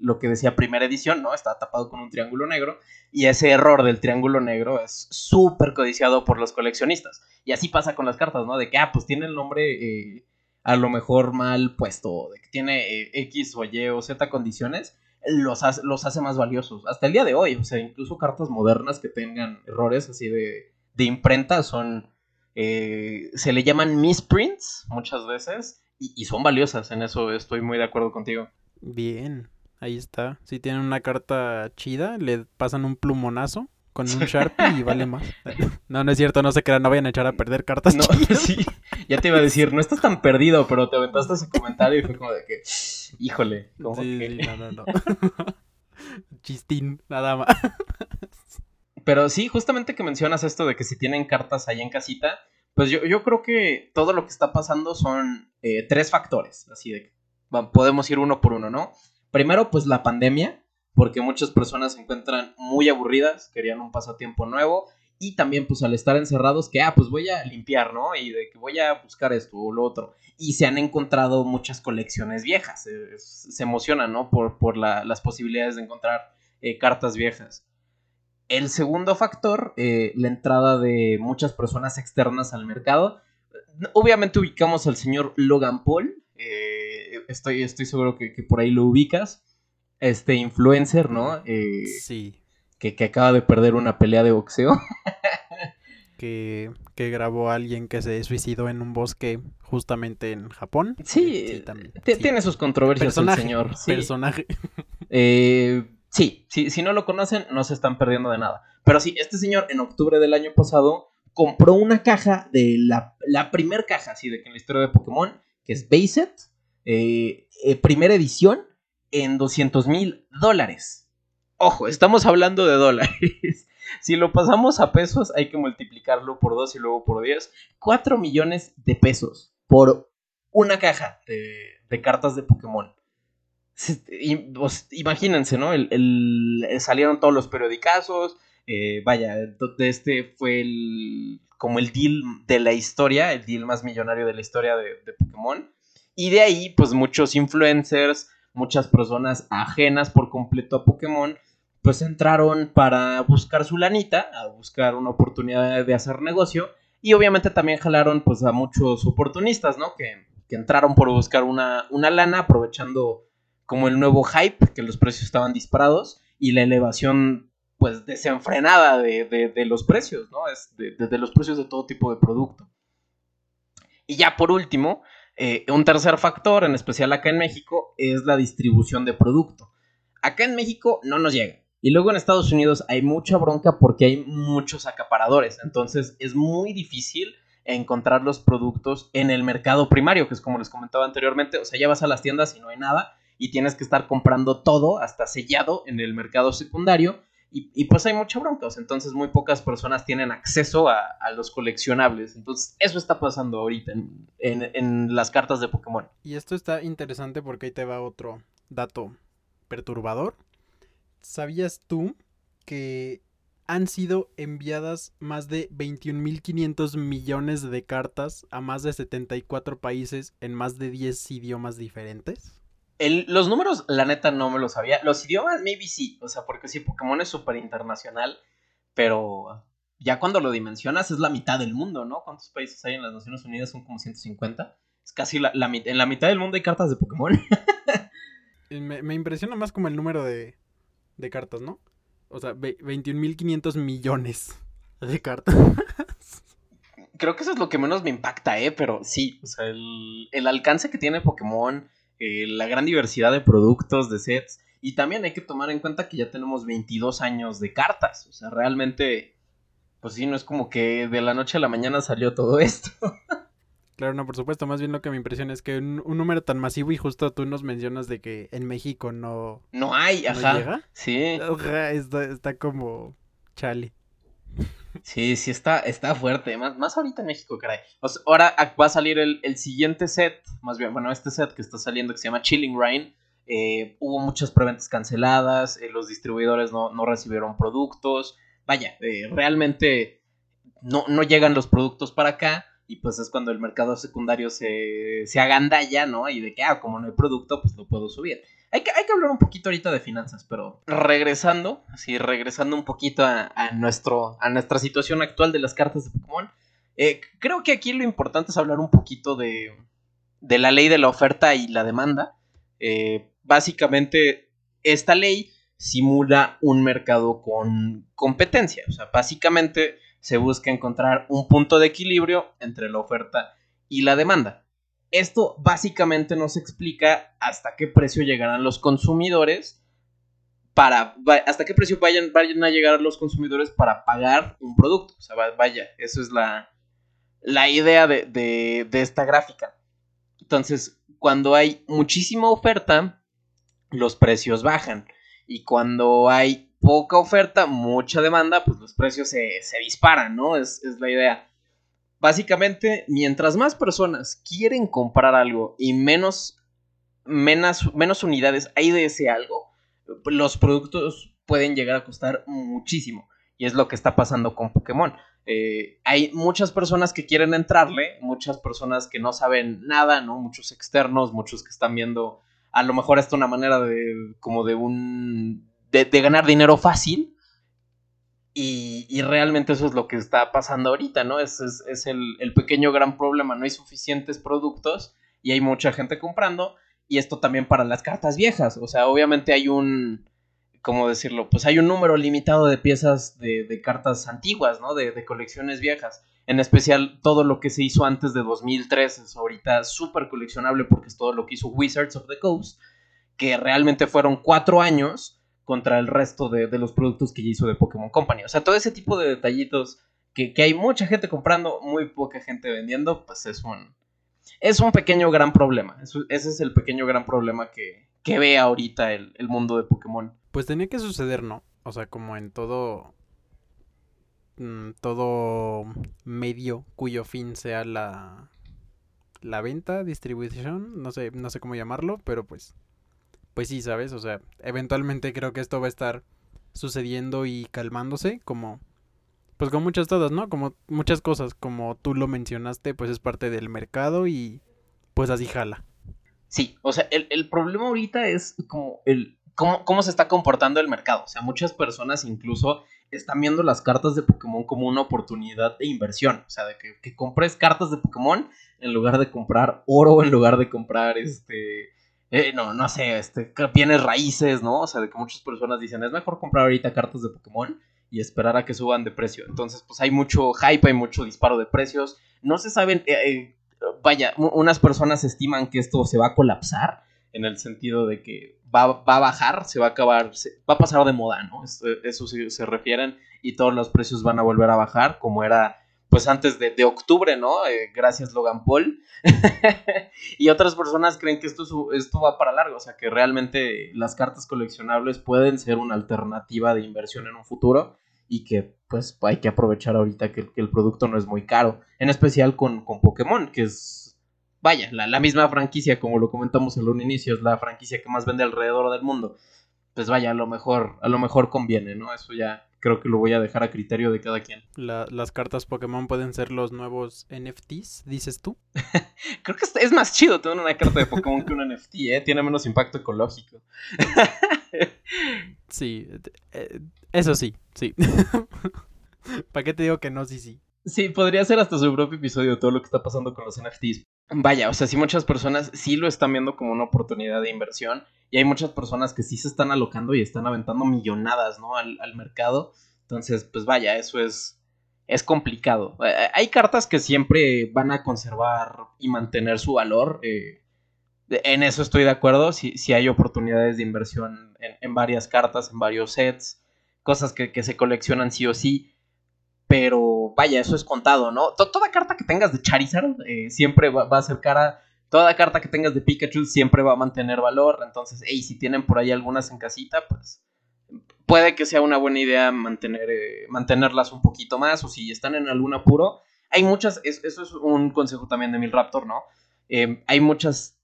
[SPEAKER 2] lo que decía primera edición, ¿no? Está tapado con un triángulo negro y ese error del triángulo negro es súper codiciado por los coleccionistas. Y así pasa con las cartas, ¿no? De que, ah, pues tiene el nombre eh, a lo mejor mal puesto, de que tiene eh, X o Y o Z condiciones. los hace, los hace más valiosos. Hasta el día de hoy, o sea, incluso cartas modernas que tengan errores así de, de imprenta son... eh, se le llaman misprints muchas veces y, y son valiosas, en eso estoy muy de acuerdo contigo.
[SPEAKER 1] Bien, ahí está. Si tienen una carta chida, le pasan un plumonazo con un Sharpie y vale más. No, no es cierto, no se crean, no vayan a echar a perder cartas
[SPEAKER 2] No,
[SPEAKER 1] chidas.
[SPEAKER 2] sí, ya te iba a decir, no estás tan perdido, pero te aventaste ese comentario y fue como de que, híjole, como
[SPEAKER 1] Sí,
[SPEAKER 2] que...
[SPEAKER 1] sí, no, no, no. Chistín, nada más.
[SPEAKER 2] Pero sí, justamente que mencionas esto de que si tienen cartas ahí en casita, pues yo, yo creo que todo lo que está pasando son eh, tres factores, así de que podemos ir uno por uno, ¿no? Primero, pues la pandemia, porque muchas personas se encuentran muy aburridas, querían un pasatiempo nuevo, y también pues al estar encerrados, que, ah, pues voy a limpiar, ¿no? Y de que voy a buscar esto o lo otro. Y se han encontrado muchas colecciones viejas, eh, se emocionan, ¿no? Por, por la- las posibilidades de encontrar eh, cartas viejas. El segundo factor, eh, la entrada de muchas personas externas al mercado. Obviamente ubicamos al señor Logan Paul. eh, estoy, estoy seguro que, que por ahí lo ubicas. Este influencer, ¿no? Eh,
[SPEAKER 1] Sí,
[SPEAKER 2] que, que acaba de perder una pelea de boxeo.
[SPEAKER 1] que, que grabó a alguien que se suicidó en un bosque justamente en Japón.
[SPEAKER 2] Sí,
[SPEAKER 1] también.
[SPEAKER 2] T-
[SPEAKER 1] sí.
[SPEAKER 2] Tiene sus controversias
[SPEAKER 1] Personaje,
[SPEAKER 2] el señor. Sí.
[SPEAKER 1] Personaje.
[SPEAKER 2] Eh, sí, sí, si no lo conocen, no se están perdiendo de nada. Pero sí, este señor en octubre del año pasado compró una caja de la, la primer caja, así de en la historia de Pokémon, que es Bayset, eh, eh, primera edición, en 200 mil dólares. Ojo, estamos hablando de dólares. si lo pasamos a pesos, hay que multiplicarlo por 2 y luego por 10. 4 millones de pesos por una caja de, de cartas de Pokémon. Pues, imagínense, ¿no? El, el- salieron todos los periodicazos. eh, vaya, este fue el, como el deal de la historia, el deal más millonario de la historia de, de Pokémon. Y de ahí, pues muchos influencers, muchas personas ajenas por completo a Pokémon, pues entraron para buscar su lanita, a buscar una oportunidad de hacer negocio. Y obviamente también jalaron pues a muchos oportunistas, ¿no? Que, que entraron por buscar una, una lana aprovechando como el nuevo hype, que los precios estaban disparados y la elevación pues desenfrenada de, de- los precios, ¿no? Es de los precios de todo tipo de producto. Y ya por último, eh, un tercer factor, en especial acá en México, es la distribución de producto. Acá en México no nos llega. Y luego en Estados Unidos hay mucha bronca porque hay muchos acaparadores. Entonces es muy difícil encontrar los productos en el mercado primario, que es como les comentaba anteriormente. O sea, ya vas a las tiendas y no hay nada y tienes que estar comprando todo hasta sellado en el mercado secundario. Y, y pues hay mucha bronca, entonces muy pocas personas tienen acceso a, a los coleccionables. Entonces eso está pasando ahorita en, en- en las cartas de Pokémon.
[SPEAKER 1] Y esto está interesante porque ahí te va otro dato perturbador. ¿Sabías tú que han sido enviadas más de 21.500 millones de cartas a más de 74 países en más de 10 idiomas diferentes?
[SPEAKER 2] El- los números, la neta, no me los sabía. Los idiomas, maybe sí. O sea, porque sí, Pokémon es súper internacional. Pero ya cuando lo dimensionas, es la mitad del mundo, ¿no? ¿Cuántos países hay en las Naciones Unidas? Son como 150. Es casi la, la en la mitad del mundo hay cartas de Pokémon.
[SPEAKER 1] Me, me impresiona más como el número de, de cartas, ¿no? O sea, ve- 21.500 millones de cartas.
[SPEAKER 2] Creo que eso es lo que menos me impacta, ¿eh? Pero sí, o sea, el, el alcance que tiene Pokémon, eh, la gran diversidad de productos, de sets. Y también hay que tomar en cuenta que ya tenemos 22 años de cartas. O sea, realmente, pues sí, no es como que de la noche a la mañana salió todo esto.
[SPEAKER 1] Claro, no, por supuesto. Más bien lo que me impresiona es que un, un número tan masivo y justo tú nos mencionas de que en México no,
[SPEAKER 2] No hay,
[SPEAKER 1] no
[SPEAKER 2] ajá.
[SPEAKER 1] llega.
[SPEAKER 2] Sí,
[SPEAKER 1] Ajá, está, está como chale.
[SPEAKER 2] Sí, sí, está, está fuerte. Más, más ahorita en México, caray. O sea, ahora ah, va a salir el, el siguiente set, más bien, bueno, este set que está saliendo que se llama Chilling Rain. Eh, hubo muchas preventas canceladas, eh, los distribuidores no, no recibieron productos. Vaya, eh, realmente no, no llegan los productos para acá. Y pues es cuando el mercado secundario se, se agandalla, ¿no? Y de que, ah, como no hay producto, pues lo puedo subir. Hay que, hay que hablar un poquito ahorita de finanzas, pero regresando, así regresando un poquito a, nuestro, a nuestra situación actual de las cartas de Pokémon, eh, creo que aquí lo importante es hablar un poquito de, de la ley de la oferta y la demanda. Eh, básicamente, esta ley simula un mercado con competencia. O sea, básicamente se busca encontrar un punto de equilibrio entre la oferta y la demanda. Esto básicamente nos explica hasta qué precio llegarán los consumidores para hasta qué precio vayan, vayan a llegar los consumidores para pagar un producto. O sea, vaya, eso es la, la idea de, de esta gráfica. Entonces, cuando hay muchísima oferta, los precios bajan. Y cuando hay poca oferta, mucha demanda, pues los precios se, disparan, ¿no? Es, la idea. Básicamente, mientras más personas quieren comprar algo y menos, menos, menos unidades hay de ese algo, los productos pueden llegar a costar muchísimo. Y es lo que está pasando con Pokémon. Eh, hay muchas personas que quieren entrarle, muchas personas que no saben nada, ¿no? Muchos externos, muchos que están viendo a lo mejor es una manera de como de un de, ganar dinero fácil y, realmente eso es lo que está pasando ahorita, ¿no? Es, es, el, el, pequeño gran problema, no hay suficientes productos y hay mucha gente comprando y esto también para las cartas viejas, o sea, obviamente hay un, ¿cómo decirlo? Pues hay un número limitado de piezas de, de cartas antiguas, ¿no? De, de colecciones viejas en especial todo lo que se hizo antes de 2003 es ahorita súper coleccionable porque es todo lo que hizo Wizards of the Coast, que realmente fueron cuatro años contra el resto de, los productos que ya hizo de Pokémon Company. O sea, todo ese tipo de detallitos que, hay mucha gente comprando, muy poca gente vendiendo, pues es un, es un pequeño gran problema. ese es el pequeño gran problema que, que ve ahorita el, el mundo de Pokémon.
[SPEAKER 1] Pues tenía que suceder, ¿no? O sea, como en todo Mm, todo medio cuyo fin sea la, la venta, distribución, no sé, no sé cómo llamarlo, pero pues, pues sí, ¿sabes? O sea, eventualmente creo que esto va a estar sucediendo y calmándose, como, pues con muchas todas, ¿no? Como muchas cosas, como tú lo mencionaste, pues es parte del mercado y pues así jala.
[SPEAKER 2] Sí, o sea, el, el problema ahorita es como el, cómo, cómo se está comportando el mercado. O sea, muchas personas incluso están viendo las cartas de Pokémon como una oportunidad de inversión. O sea, de que, compres cartas de Pokémon en lugar de comprar oro, en lugar de comprar este. Eh, no, no sé, este, bienes raíces, ¿no? O sea, de que muchas personas dicen, es mejor comprar ahorita cartas de Pokémon y esperar a que suban de precio. Entonces, pues hay mucho hype, hay mucho disparo de precios. No se saben, eh, eh, vaya, unas personas estiman que esto se va a colapsar en el sentido de que va, a bajar, se va a acabar, va a pasar de moda, ¿no? Eso, sí se refieren y todos los precios van a volver a bajar como era pues antes de, octubre, ¿no? Eh, gracias Logan Paul. y otras personas creen que esto, esto va para largo, o sea que realmente las cartas coleccionables pueden ser una alternativa de inversión en un futuro y que pues hay que aprovechar ahorita que, el producto no es muy caro, en especial con, con Pokémon, que es vaya, la, misma franquicia, como lo comentamos en un inicio, es la franquicia que más vende alrededor del mundo. Pues vaya, a lo mejor, a lo mejor conviene, ¿no? Eso ya creo que lo voy a dejar a criterio de cada quien.
[SPEAKER 1] las cartas Pokémon pueden ser los nuevos NFTs, dices tú.
[SPEAKER 2] creo que es más chido tener una carta de Pokémon que un NFT, ¿eh? Tiene menos impacto ecológico.
[SPEAKER 1] sí, eh, eso sí, sí. ¿Para qué te digo que no? Sí, sí.
[SPEAKER 2] Sí, podría ser hasta su propio episodio todo lo que está pasando con los NFTs. Vaya, o sea, sí muchas personas sí lo están viendo como una oportunidad de inversión y hay muchas personas que sí se están alocando y están aventando millonadas, ¿no? Al, mercado. Entonces, pues vaya, eso es, es complicado. Eh, eh, hay cartas que siempre van a conservar y mantener su valor. Eh, en eso estoy de acuerdo. Si, si hay oportunidades de inversión en, varias cartas, en varios sets, cosas que, que se coleccionan sí o sí pero vaya, eso es contado, ¿no? toda carta que tengas de Charizard eh, siempre va, a ser cara. Toda carta que tengas de Pikachu siempre va a mantener valor. Entonces, hey, si tienen por ahí algunas en casita, pues puede que sea una buena idea mantener, eh, mantenerlas un poquito más. O si están en algún apuro. Hay muchas, eso es un consejo también de Milraptor, ¿no? Eh, hay muchas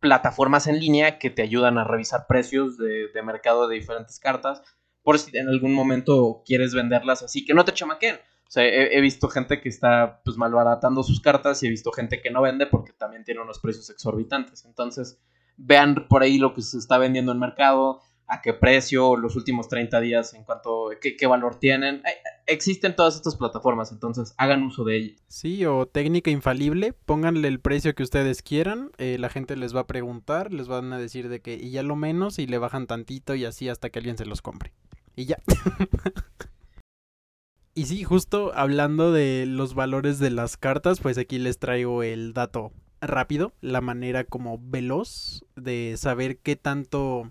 [SPEAKER 2] plataformas en línea que te ayudan a revisar precios de, de mercado de diferentes cartas por si en algún momento quieres venderlas así, que no te chamaquen. O sea, he, visto gente que está pues malbaratando sus cartas y he visto gente que no vende porque también tiene unos precios exorbitantes. Entonces, vean por ahí lo que se está vendiendo en mercado, a qué precio, los últimos 30 días, en cuanto, qué, qué valor tienen. Existen todas estas plataformas, entonces hagan uso de ellas.
[SPEAKER 1] Sí, o técnica infalible, pónganle el precio que ustedes quieran, eh, la gente les va a preguntar, les van a decir de que y ya lo menos y le bajan tantito y así hasta que alguien se los compre. Y ya. y sí, justo hablando de los valores de las cartas, pues aquí les traigo el dato rápido, la manera como veloz de saber qué tanto,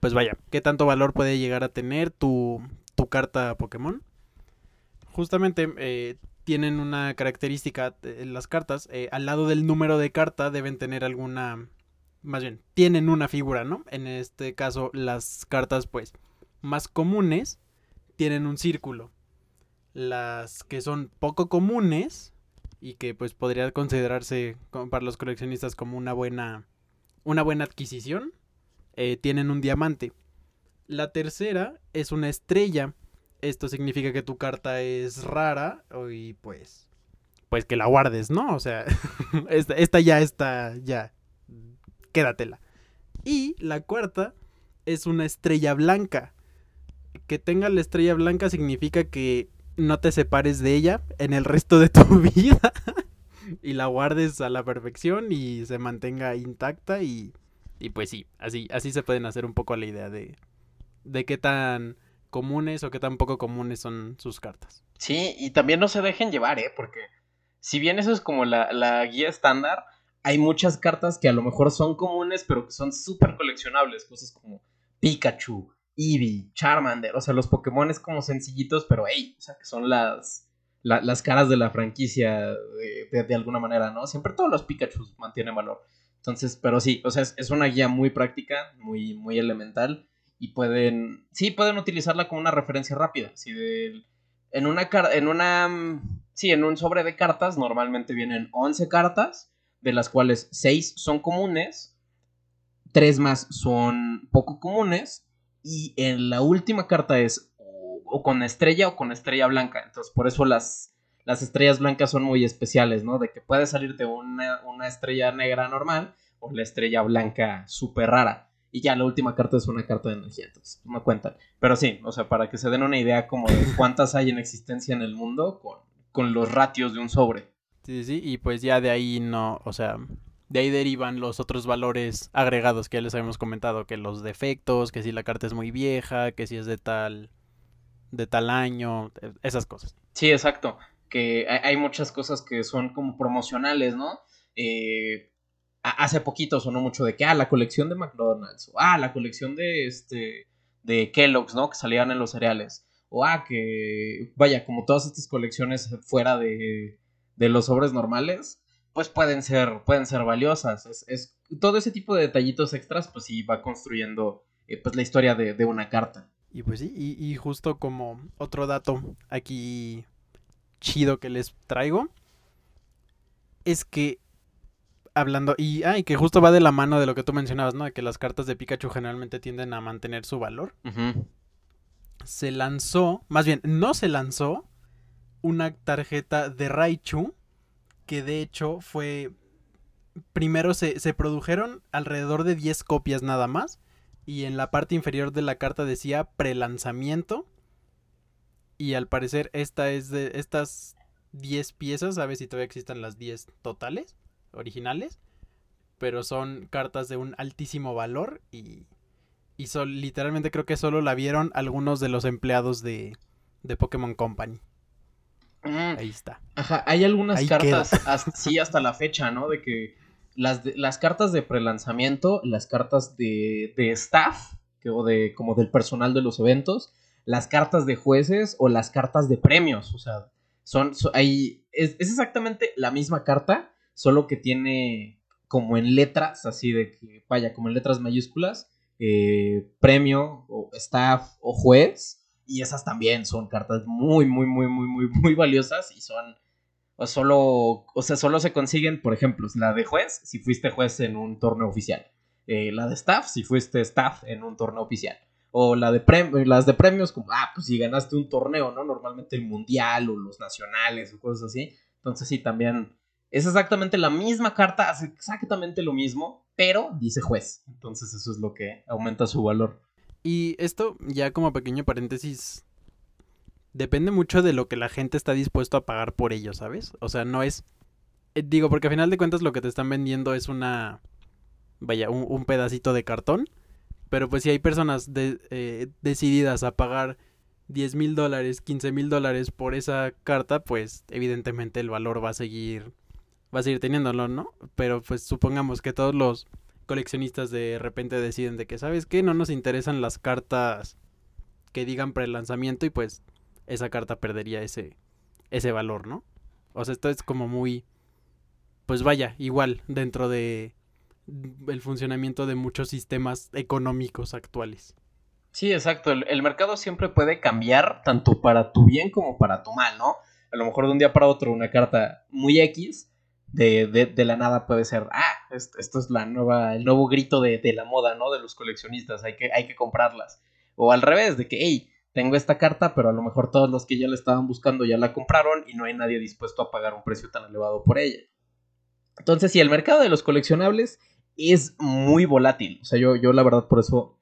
[SPEAKER 1] pues vaya, qué tanto valor puede llegar a tener tu, tu carta Pokémon. Justamente eh, tienen una característica en las cartas, eh, al lado del número de carta deben tener alguna, más bien, tienen una figura, ¿no? En este caso las cartas pues más comunes tienen un círculo. Las que son poco comunes y que pues podría considerarse para los coleccionistas como una buena una buena adquisición eh, tienen un diamante la tercera es una estrella esto significa que tu carta es rara y pues pues que la guardes no o sea esta, esta ya está ya quédatela. Y la cuarta es una estrella blanca. Que tenga la estrella blanca significa que no te separes de ella en el resto de tu vida y la guardes a la perfección y se mantenga intacta y, y pues sí, así, así se pueden hacer un poco la idea de, de qué tan comunes o qué tan poco comunes son sus cartas.
[SPEAKER 2] Sí, y también no se dejen llevar, ¿eh? Porque si bien eso es como la, la guía estándar, hay muchas cartas que a lo mejor son comunes, pero que son súper coleccionables. Cosas como Pikachu, Eevee, Charmander, o sea, los Pokémon es como sencillitos, pero hey, o sea, que son las, las caras de la franquicia de, alguna manera, ¿no? Siempre todos los Pikachu mantienen valor. Entonces, pero sí, o sea, es, una guía muy práctica, muy, muy elemental y pueden, sí, pueden utilizarla como una referencia rápida. Si en una, en una, sí, en un sobre de cartas normalmente vienen 11 cartas, de las cuales 6 son comunes, 3 más son poco comunes y en la última carta es o, con estrella o con estrella blanca. Entonces, por eso las, las estrellas blancas son muy especiales, ¿no? De que puede salirte una, una estrella negra normal o la estrella blanca súper rara. Y ya la última carta es una carta de energía, entonces no cuentan. Pero sí, o sea, para que se den una idea como de cuántas hay en existencia en el mundo con, con los ratios de un sobre.
[SPEAKER 1] Sí, sí, y pues ya de ahí no, o sea, de ahí derivan los otros valores agregados que ya les habíamos comentado, que los defectos, que si la carta es muy vieja, que si es de tal de tal año, e, esas cosas.
[SPEAKER 2] Sí, exacto. Que hay muchas cosas que son como promocionales, ¿no? Eh, hace poquito sonó mucho de que, ah, la colección de McDonald's, o ah, la colección de este, de Kellogg's, ¿no? Que salían en los cereales. O ah, que, vaya, como todas estas colecciones fuera de, de los sobres normales, pues pueden ser, pueden ser valiosas. Es, todo ese tipo de detallitos extras, pues sí va construyendo eh, pues la historia de, una carta.
[SPEAKER 1] Y pues sí, y, justo como otro dato aquí chido que les traigo, es que hablando, y, ay que justo va de la mano de lo que tú mencionabas, ¿no? De que las cartas de Pikachu generalmente tienden a mantener su valor. Se lanzó, más bien, no se lanzó una tarjeta de Raichu que de hecho fue... Primero se, produjeron alrededor de 10 copias nada más. Y en la parte inferior de la carta decía prelanzamiento. Y al parecer esta es de estas 10 piezas. A ver si todavía existen las 10 totales, originales. Pero son cartas de un altísimo valor. Y, y son, literalmente creo que solo la vieron algunos de los empleados de, de Pokémon Company. Ahí está.
[SPEAKER 2] Ajá, hay algunas cartas, sí, hasta la fecha, ¿no? De que las, las cartas de prelanzamiento, las cartas de, de staff, que, o de como del personal de los eventos, las cartas de jueces o las cartas de premios, o sea, son, ahí es, exactamente la misma carta, solo que tiene como en letras, así de que, vaya, como en letras mayúsculas, eh, premio o staff o juez, y esas también son cartas muy, muy, muy, muy, muy, muy valiosas y son o solo, o sea, solo se consiguen, por ejemplo, la de juez, si fuiste juez en un torneo oficial. Eh, la de staff, si fuiste staff en un torneo oficial. O la de las de premios, como, ah, pues si ganaste un torneo, ¿no? Normalmente el mundial o los nacionales o cosas así. Entonces sí, también es exactamente la misma carta, hace exactamente lo mismo, pero dice juez. Entonces eso es lo que aumenta su valor.
[SPEAKER 1] Y esto, ya como pequeño paréntesis, depende mucho de lo que la gente está dispuesto a pagar por ello, ¿sabes? O sea, no es... eh, digo, porque al final de cuentas lo que te están vendiendo es una... Vaya, un, un pedacito de cartón. Pero pues si hay personas eh, decididas a pagar 10 mil dólares, 15 mil dólares por esa carta, pues evidentemente el valor va a seguir... Va a seguir teniéndolo, ¿no? Pero pues supongamos que todos los coleccionistas de repente deciden de que, ¿sabes qué? No nos interesan las cartas que digan pre-lanzamiento y pues esa carta perdería ese, ese valor, ¿no? O sea, esto es como muy, pues vaya, igual dentro de el funcionamiento de muchos sistemas económicos actuales.
[SPEAKER 2] Sí, exacto. El mercado siempre puede cambiar tanto para tu bien como para tu mal, ¿no? A lo mejor de un día para otro una carta muy X de, de, de la nada puede ser, ah, esto, es la nueva, el nuevo grito de, de la moda, ¿no? De los coleccionistas, hay que, hay que comprarlas. O al revés, de que, hey, tengo esta carta, pero a lo mejor todos los que ya la estaban buscando ya la compraron y no hay nadie dispuesto a pagar un precio tan elevado por ella. Entonces, sí, el mercado de los coleccionables es muy volátil. O sea, yo, yo la verdad por eso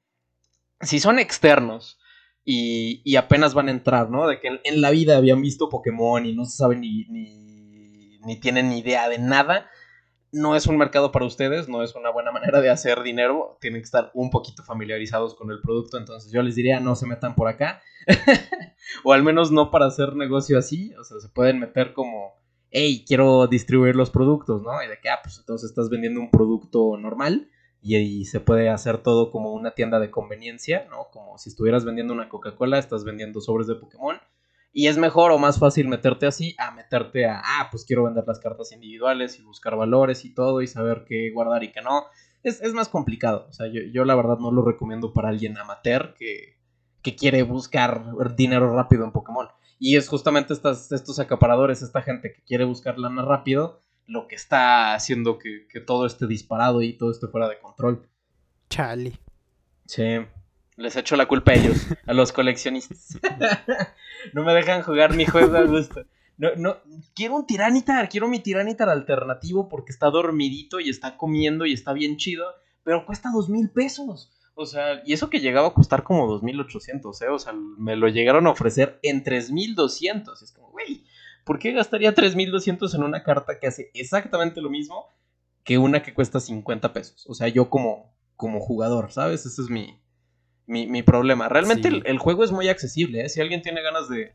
[SPEAKER 2] si son externos y, y apenas van a entrar, ¿no? De que en, la vida habían visto Pokémon y no se saben ni, ni, ni, tienen idea de nada, no es un mercado para ustedes, no es una buena manera de hacer dinero, tienen que estar un poquito familiarizados con el producto, entonces yo les diría no se metan por acá, o al menos no para hacer negocio así, o sea, se pueden meter como, hey, quiero distribuir los productos, ¿no? Y de que, ah, pues entonces estás vendiendo un producto normal y, y, se puede hacer todo como una tienda de conveniencia, ¿no? Como si estuvieras vendiendo una Coca-Cola, estás vendiendo sobres de Pokémon. Y es mejor o más fácil meterte así a meterte a, ah, pues quiero vender las cartas individuales y buscar valores y todo y saber qué guardar y qué no. Es, es más complicado. O sea, yo, yo, la verdad no lo recomiendo para alguien amateur que, que quiere buscar dinero rápido en Pokémon. Y es justamente estas, estos acaparadores, esta gente que quiere buscar lana rápido, lo que está haciendo que, que, todo esté disparado y todo esté fuera de control.
[SPEAKER 1] Chale.
[SPEAKER 2] Sí. Les echo la culpa a ellos, a los coleccionistas. no me dejan jugar mi juego a gusto. No, no, quiero un tiranitar, quiero mi tiranitar alternativo porque está dormidito y está comiendo y está bien chido, pero cuesta dos mil pesos. O sea, y eso que llegaba a costar como 2800, ¿eh? O sea, me lo llegaron a ofrecer en 3200. Es como, güey, ¿por qué gastaría 3200 en una carta que hace exactamente lo mismo que una que cuesta 50 pesos? O sea, yo como, como jugador, ¿sabes? Ese es mi, mi, mi problema. Realmente sí. el, el, juego es muy accesible, ¿eh? Si alguien tiene ganas de,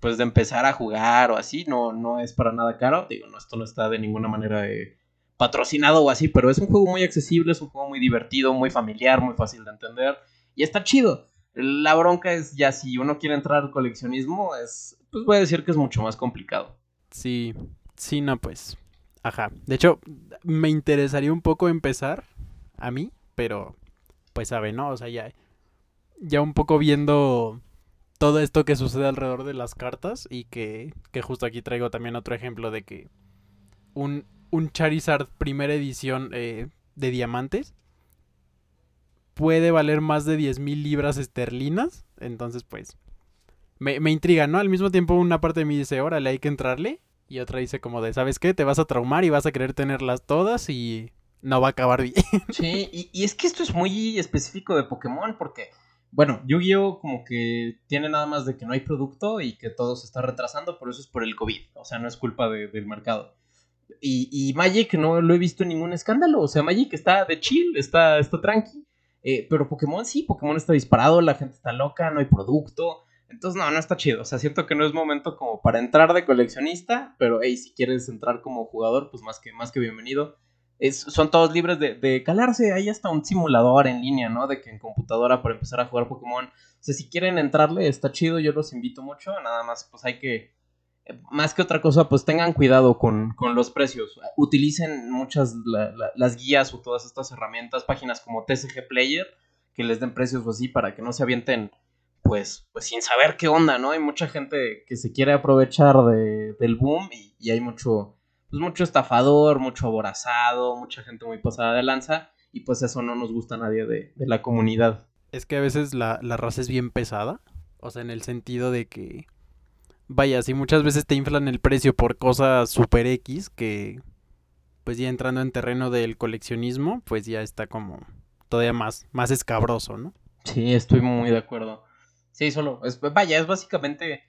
[SPEAKER 2] pues, de empezar a jugar o así, no, no es para nada caro. Digo, no, esto no está de ninguna manera eh, patrocinado o así, pero es un juego muy accesible, es un juego muy divertido, muy familiar, muy fácil de entender y está chido. La bronca es ya si uno quiere entrar al coleccionismo, es, pues voy a decir que es mucho más complicado.
[SPEAKER 1] Sí, sí, no, pues. Ajá. De hecho, me interesaría un poco empezar a mí, pero pues sabe, ¿no? O sea, ya, ya un poco viendo todo esto que sucede alrededor de las cartas y que, que justo aquí traigo también otro ejemplo de que un, un Charizard primera edición eh, de diamantes puede valer más de 10 mil libras esterlinas. Entonces, pues, me, me, intriga, ¿no? Al mismo tiempo, una parte de mí dice, órale, hay que entrarle. Y otra dice como de, ¿sabes qué? Te vas a traumar y vas a querer tenerlas todas y no va a acabar bien.
[SPEAKER 2] Sí, y, y es que esto es muy específico de Pokémon porque, bueno, Yu-Gi-Oh como que tiene nada más de que no hay producto y que todo se está retrasando, pero eso es por el COVID. O sea, no es culpa de, del mercado. Y, y, Magic no lo he visto en ningún escándalo. O sea, Magic está de chill, está, está tranqui. Eh, pero Pokémon sí, Pokémon está disparado, la gente está loca, no hay producto. Entonces, no, no está chido. O sea, siento que no es momento como para entrar de coleccionista. Pero, hey, si quieres entrar como jugador, pues más que, más que bienvenido. Es, son todos libres de, de, calarse. Hay hasta un simulador en línea, ¿no? De que en computadora para empezar a jugar Pokémon. O sea, si quieren entrarle, está chido. Yo los invito mucho. Nada más, pues hay que. Más que otra cosa, pues tengan cuidado con, con los precios. Utilicen muchas la, la, las guías o todas estas herramientas, páginas como TCG Player, que les den precios así para que no se avienten, pues, pues sin saber qué onda, ¿no? Hay mucha gente que se quiere aprovechar de, del boom y hay mucho, pues mucho estafador, mucho aborazado, mucha gente muy pasada de lanza y pues eso no nos gusta a nadie de, de la comunidad.
[SPEAKER 1] Es que a veces la, la raza es bien pesada, o sea, en el sentido de que vaya, si muchas veces te inflan el precio por cosas super X que pues ya entrando en terreno del coleccionismo, pues ya está como todavía más, más escabroso, ¿no?
[SPEAKER 2] Sí, estoy muy de acuerdo. Sí, solo, es, vaya, es básicamente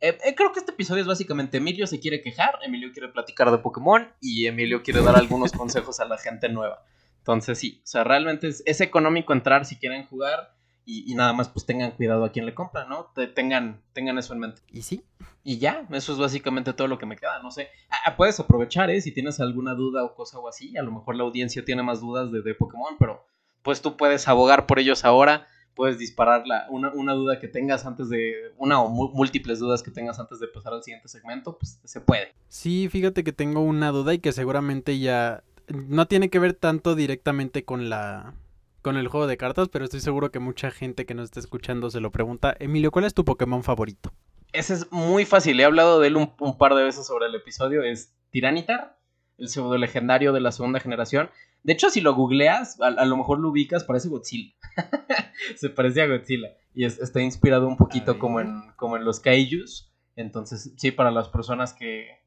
[SPEAKER 2] eh, eh, creo que este episodio es básicamente Emilio se quiere quejar, Emilio quiere platicar de Pokémon y Emilio quiere dar algunos consejos a la gente nueva. Entonces sí, o sea, realmente es, es económico entrar si quieren jugar y, y, nada más pues tengan cuidado a quien le compra, ¿no? Te, tengan, tengan eso en mente.
[SPEAKER 1] ¿Y sí?
[SPEAKER 2] Y ya, eso es básicamente todo lo que me queda, no sé. Ah, puedes aprovechar, ¿eh? Si tienes alguna duda o cosa o así, a lo mejor la audiencia tiene más dudas de, de Pokémon, pero pues tú puedes abogar por ellos ahora puedes disparar una, una, duda que tengas antes de, una o múltiples dudas que tengas antes de pasar al siguiente segmento, pues se puede.
[SPEAKER 1] Sí, fíjate que tengo una duda y que seguramente ya no tiene que ver tanto directamente con la con el juego de cartas, pero estoy seguro que mucha gente que nos está escuchando se lo pregunta. Emilio, ¿cuál es tu Pokémon favorito?
[SPEAKER 2] Ese es muy fácil, he hablado de él un, un par de veces sobre el episodio, es Tiranitar, el pseudo legendario de la segunda generación. De hecho, si lo googleas, a, lo mejor lo ubicas, parece Godzilla. Se parece a Godzilla. Y está inspirado un poquito como en, como en los kaijus. Entonces, sí, para las personas que,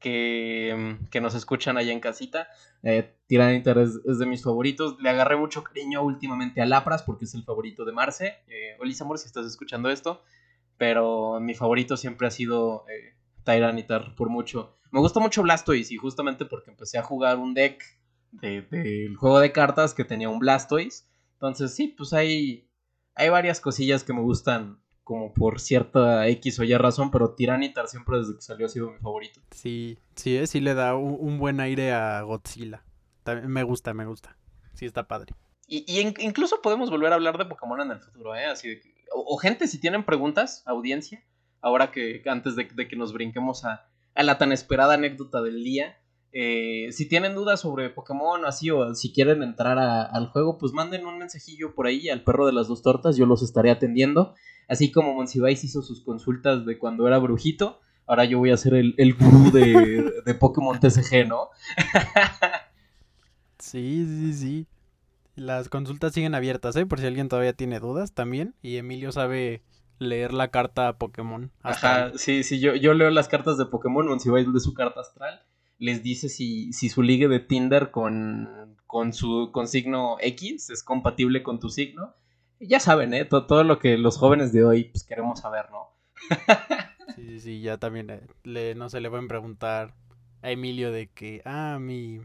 [SPEAKER 2] que, que nos escuchan allá en casita, eh, es, de mis favoritos. Le agarré mucho cariño últimamente a Lapras porque es el favorito de Marce. Eh, Amor, si estás escuchando esto. Pero mi favorito siempre ha sido eh, Tyranitar por mucho. Me gusta mucho Blastoise y justamente porque empecé a jugar un deck del juego de cartas que tenía un Blastoise. Entonces, sí, pues hay, hay varias cosillas que me gustan como por cierta X o Y razón, pero Tiranitar siempre desde que salió ha sido mi favorito.
[SPEAKER 1] Sí, sí, eh, sí le da un, buen aire a Godzilla. También me gusta, me gusta. Sí, está padre.
[SPEAKER 2] Y, incluso podemos volver a hablar de Pokémon en el futuro, ¿eh? Así o, gente, si tienen preguntas, audiencia, ahora que antes de, que nos brinquemos a, a la tan esperada anécdota del día, eh, si tienen dudas sobre Pokémon o así, o si quieren entrar al juego, pues manden un mensajillo por ahí al perro de las dos tortas, yo los estaré atendiendo. Así como Monsiváis hizo sus consultas de cuando era brujito, ahora yo voy a ser el, el gurú de, de Pokémon TCG, ¿no?
[SPEAKER 1] sí, sí, sí. Las consultas siguen abiertas, ¿eh? Por si alguien todavía tiene dudas también. Y Emilio sabe leer la carta Pokémon.
[SPEAKER 2] Ajá, sí, sí, yo, yo leo las cartas de Pokémon, Monsiváis de su carta astral les dice si, si su ligue de Tinder con, con su con signo X es compatible con tu signo. Ya saben, ¿eh? Todo, todo lo que los jóvenes de hoy pues, queremos saber, ¿no?
[SPEAKER 1] sí, sí, sí, ya también eh, le, no se le pueden preguntar a Emilio de que, ah, mi...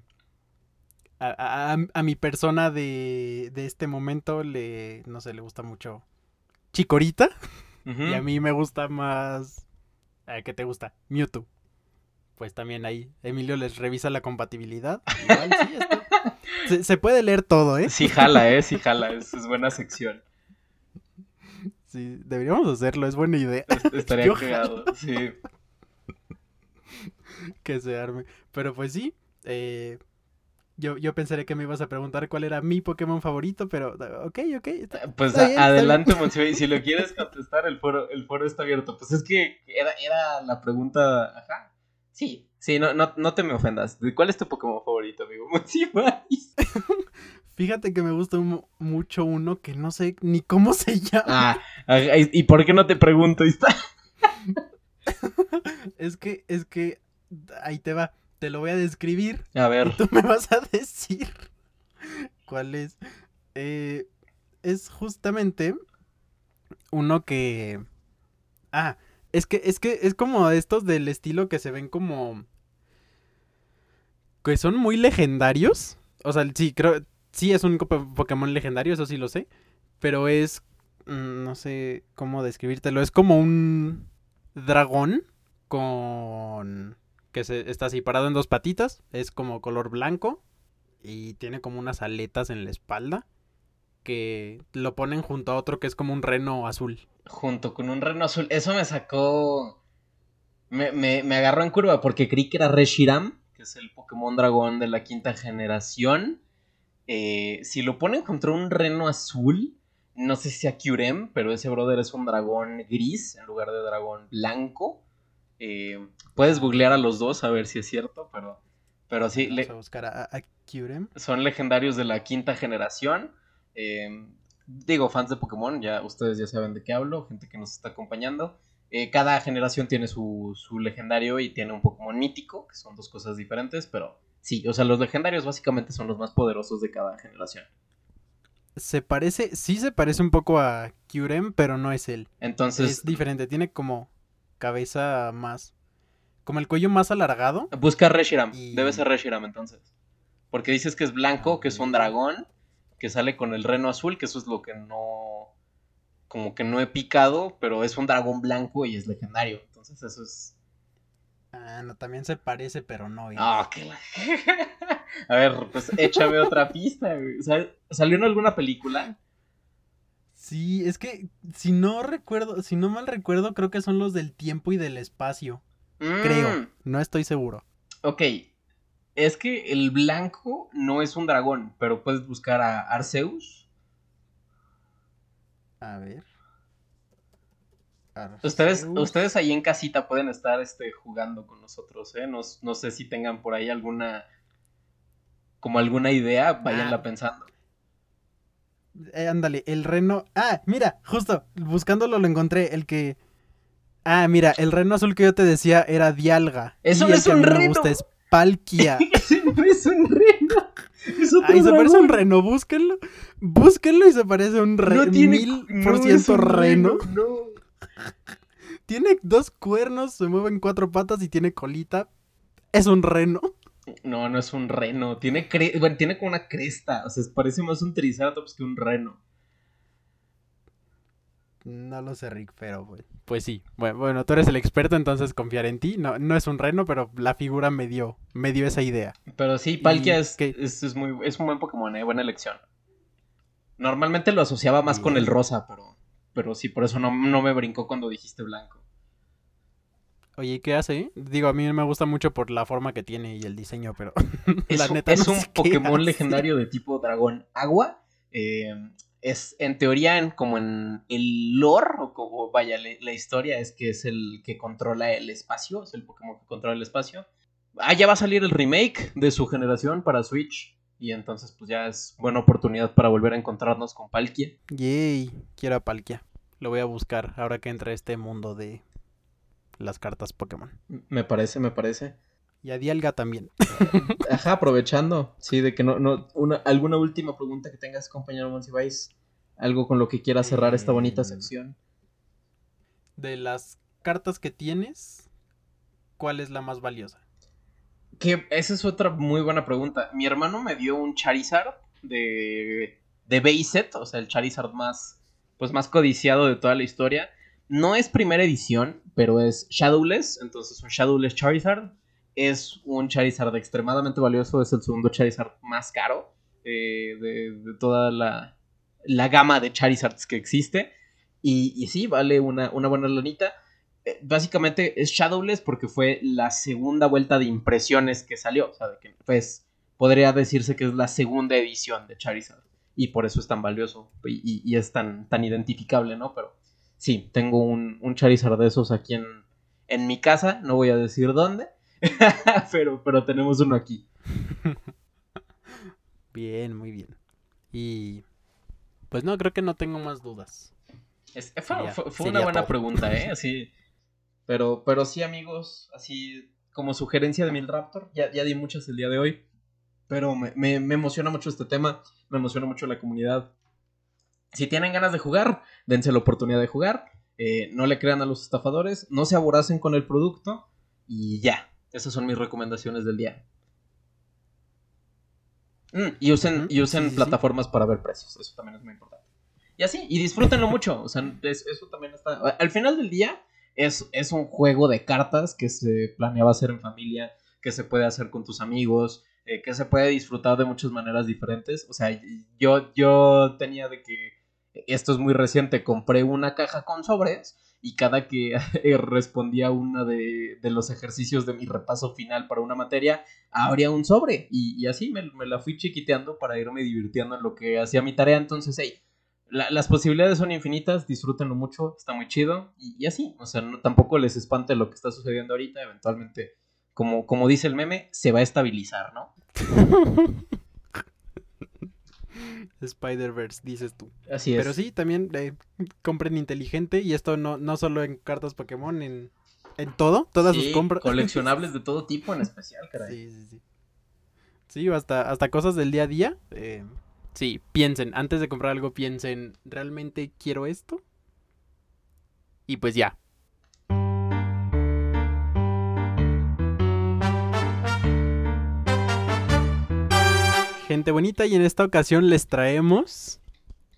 [SPEAKER 1] A, a, mi persona de, de, este momento le, no sé, le gusta mucho Chicorita. Y a mí me gusta más... ¿Qué te gusta? Mewtwo pues también ahí Emilio les revisa la compatibilidad. Igual, sí, se, puede leer todo, ¿eh?
[SPEAKER 2] Sí, jala, ¿eh? Sí, jala, es, buena sección.
[SPEAKER 1] Sí, deberíamos hacerlo, es buena idea.
[SPEAKER 2] Estaría creado, sí.
[SPEAKER 1] que se arme. Pero pues sí, eh, yo, yo pensaré que me ibas a preguntar cuál era mi Pokémon favorito, pero ok, ok.
[SPEAKER 2] pues adelante, y si lo quieres contestar, el foro, el foro está abierto. Pues es que era, era la pregunta, ajá, Sí, sí, no, no, no te me ofendas. ¿Cuál es tu Pokémon favorito, amigo?
[SPEAKER 1] Fíjate que me gusta mucho uno que no sé ni cómo se llama.
[SPEAKER 2] Ah, ¿y por qué no te pregunto?
[SPEAKER 1] es que, es que, ahí te va. Te lo voy a describir.
[SPEAKER 2] A ver.
[SPEAKER 1] Y tú me vas a decir cuál es. Eh, es justamente uno que... Ah, es que, es que es como estos del estilo que se ven como. que son muy legendarios. O sea, sí, creo. Sí, es un Pokémon legendario, eso sí lo sé. Pero es. Mm, no sé cómo describírtelo. Es como un dragón con. que se, está así parado en dos patitas. Es como color blanco. Y tiene como unas aletas en la espalda que lo ponen junto a otro que es como un reno azul.
[SPEAKER 2] Junto con un reno azul. Eso me sacó. Me, me, agarró en curva porque creí que era Reshiram, que es el Pokémon dragón de la quinta generación. Eh, si lo ponen contra un reno azul, no sé si a Kyurem, pero ese brother es un dragón gris en lugar de dragón blanco. Eh, puedes googlear a los dos a ver si es cierto, pero, pero sí.
[SPEAKER 1] Vamos a buscar a, a Kyurem.
[SPEAKER 2] Son legendarios de la quinta generación. Eh, digo, fans de Pokémon, ya ustedes ya saben de qué hablo, gente que nos está acompañando. Eh, cada generación tiene su, legendario y tiene un Pokémon mítico, que son dos cosas diferentes, pero sí, o sea, los legendarios básicamente son los más poderosos de cada generación.
[SPEAKER 1] Se parece, sí se parece un poco a Kyurem, pero no es él.
[SPEAKER 2] Entonces.
[SPEAKER 1] Es diferente, tiene como. cabeza más. Como el cuello más alargado.
[SPEAKER 2] Busca Reshiram.
[SPEAKER 1] Y-
[SPEAKER 2] Debe ser Reshiram entonces. Porque dices que es blanco, que es un dragón, que sale con el reno azul, que eso es lo que no. Como que no he picado, pero es un dragón blanco y es legendario. Entonces eso es.
[SPEAKER 1] Ah, no, también se parece, pero no.
[SPEAKER 2] Ah, qué la- A ver, pues échame otra pista, güey. ¿Salió en alguna película?
[SPEAKER 1] Sí, es que si no recuerdo, si no mal recuerdo, creo que son los del tiempo y del espacio. Creo,
[SPEAKER 2] Mm,
[SPEAKER 1] no estoy seguro.
[SPEAKER 2] Ok. Es que el blanco no es un dragón, pero puedes buscar a Arceus.
[SPEAKER 1] A ver.
[SPEAKER 2] Ustedes,
[SPEAKER 1] Arceus.
[SPEAKER 2] ustedes ahí en casita pueden estar este, jugando con nosotros, ¿eh? No, no sé si tengan por ahí alguna. Como alguna idea, váyanla
[SPEAKER 1] Ah.
[SPEAKER 2] pensando.
[SPEAKER 1] Eh, ándale, el reno. Ah, mira, justo, buscándolo lo encontré, el que. Ah, mira, el reno azul que yo te decía era Dialga.
[SPEAKER 2] Eso no es un
[SPEAKER 1] me
[SPEAKER 2] reno.
[SPEAKER 1] gusta es Palkia.
[SPEAKER 2] No es un reno. Es otro
[SPEAKER 1] Ay, se parece a un reno, búsquenlo. Búsquenlo y se parece a un reno.
[SPEAKER 2] No tiene
[SPEAKER 1] mil
[SPEAKER 2] no
[SPEAKER 1] por
[SPEAKER 2] es
[SPEAKER 1] ciento
[SPEAKER 2] un
[SPEAKER 1] reno.
[SPEAKER 2] No.
[SPEAKER 1] Tiene dos cuernos, se mueve en cuatro patas y tiene colita. Es un reno.
[SPEAKER 2] No, no es un reno. Tiene, cre- bueno, tiene como una cresta. O sea, parece más un triceratops que un reno.
[SPEAKER 1] No lo sé, Rick, pero pues. Pues sí. Bueno, bueno, tú eres el experto, entonces confiar en ti. No, no es un reno, pero la figura me dio, me dio esa idea.
[SPEAKER 2] Pero sí, Palkia
[SPEAKER 1] ¿Y
[SPEAKER 2] es, es, es muy, es un buen Pokémon, ¿eh? Buena elección. Normalmente lo asociaba más con el rosa, pero, pero sí, por eso no, no me brincó cuando dijiste blanco.
[SPEAKER 1] Oye, ¿y ¿qué hace? Digo, a mí me gusta mucho por la forma que tiene y el diseño, pero
[SPEAKER 2] Es,
[SPEAKER 1] la neta
[SPEAKER 2] es
[SPEAKER 1] no
[SPEAKER 2] un Pokémon
[SPEAKER 1] hace.
[SPEAKER 2] legendario de tipo dragón agua. eh, es en teoría, en, como en el lore, o como vaya, le- la historia es que es el que controla el espacio, es el Pokémon que controla el espacio. Ah, ya va a salir el remake de su generación para Switch. Y entonces, pues ya es buena oportunidad para volver a encontrarnos con Palkia.
[SPEAKER 1] Yay, quiero a Palkia. Lo voy a buscar ahora que entre a este mundo de las cartas Pokémon.
[SPEAKER 2] Me parece, me parece.
[SPEAKER 1] Y a Dialga también.
[SPEAKER 2] Ajá, aprovechando. Sí, de que no, no, una, alguna última pregunta que tengas, compañero Monsiváis. Algo con lo que quieras cerrar esta bonita
[SPEAKER 1] Eh,
[SPEAKER 2] sección.
[SPEAKER 1] De las cartas que tienes, ¿cuál es la más valiosa?
[SPEAKER 2] Que esa es otra muy buena pregunta. Mi hermano me dio un Charizard de, de base set, o sea, el Charizard más, pues más codiciado de toda la historia. No es primera edición, pero es Shadowless, entonces un Shadowless Charizard. Es un Charizard extremadamente valioso, es el segundo Charizard más caro eh, de, de toda la, la gama de Charizards que existe. Y, y sí, vale una, una buena lanita. Eh, básicamente es Shadowless porque fue la segunda vuelta de impresiones que salió. O sea, de que, pues podría decirse que es la segunda edición de Charizard. Y por eso es tan valioso y, y- y es tan, tan identificable, ¿no? Pero sí, tengo un, un Charizard de esos aquí en, en mi casa. No voy a decir dónde. pero, pero tenemos uno aquí.
[SPEAKER 1] Bien, muy bien. Y pues no, creo que no tengo más dudas.
[SPEAKER 2] Es- fue
[SPEAKER 1] Sería-
[SPEAKER 2] fue- fue
[SPEAKER 1] sería
[SPEAKER 2] una buena
[SPEAKER 1] todo.
[SPEAKER 2] pregunta, ¿eh? Así. Pero, pero sí, amigos, así como sugerencia de Mil Raptor, ya, ya di muchas el día de hoy. Pero me, me- me emociona mucho este tema, me emociona mucho la comunidad. Si tienen ganas de jugar, dense la oportunidad de jugar. eh, no le crean a los estafadores, no se aboracen con el producto y ya. Esas son mis recomendaciones del día. Mm, y usen, y usen
[SPEAKER 1] sí, sí, sí.
[SPEAKER 2] plataformas para ver precios, eso también es muy importante. Y así, y disfrútenlo mucho. O sea, es- eso también está. Al final del día, es, es un juego de cartas que se planeaba hacer en familia, que se puede hacer con tus amigos, eh, que se puede disfrutar de muchas maneras diferentes. O sea, yo, yo tenía de que. Esto es muy reciente. Compré una caja con sobres. Y cada que eh, respondía una de, de los ejercicios de mi repaso final para una materia, abría un sobre. Y, y así me, me la fui chiquiteando para irme divirtiendo en lo que hacía mi tarea. Entonces, hey, la- las posibilidades son infinitas, disfrútenlo mucho, está muy chido. Y, y así, o sea, no- tampoco les espante lo que está sucediendo ahorita. Eventualmente, como, como dice el meme, se va a estabilizar, ¿no?
[SPEAKER 1] Spider-Verse, dices tú.
[SPEAKER 2] Así es.
[SPEAKER 1] Pero sí, también eh, compren inteligente y esto no, no solo en cartas Pokémon, en, en todo, todas
[SPEAKER 2] Sí,
[SPEAKER 1] sus compras.
[SPEAKER 2] coleccionables de todo tipo en especial, caray.
[SPEAKER 1] Sí, sí, sí. Sí, hasta, hasta cosas del día a día. eh, sí, piensen, antes de comprar algo, piensen, ¿realmente quiero esto? Y pues ya. Gente bonita y en esta ocasión les traemos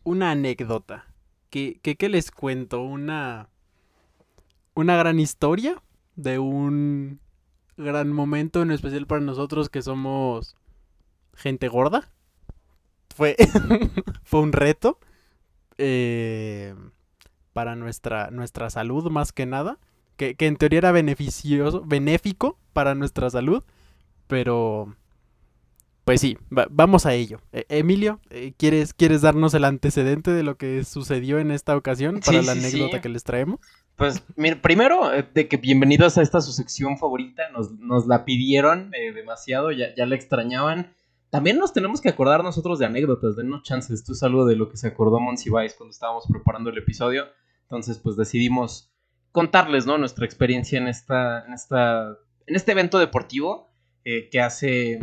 [SPEAKER 1] una anécdota. ¿Qué, les cuento? Una, una gran historia de un gran momento, en especial para nosotros que somos gente gorda. Fue, fue un reto eh, para nuestra, nuestra salud más que nada. Que, que en teoría era beneficioso, benéfico para nuestra salud. Pero pues sí, va- vamos a ello. E- Emilio, eh, ¿quieres, ¿quieres darnos el antecedente de lo que sucedió en esta ocasión para
[SPEAKER 2] Sí,
[SPEAKER 1] la
[SPEAKER 2] sí,
[SPEAKER 1] anécdota
[SPEAKER 2] sí.
[SPEAKER 1] que les traemos?
[SPEAKER 2] Pues, mira, primero, eh, de que bienvenidos a esta su sección favorita, nos, nos la pidieron eh, demasiado, ya, ya la extrañaban. También nos tenemos que acordar nosotros de anécdotas, denos chances. Esto es algo de lo que se acordó Monsiváis cuando estábamos preparando el episodio. Entonces, pues decidimos contarles, ¿no? Nuestra experiencia en esta, en esta, en este evento deportivo eh, que hace.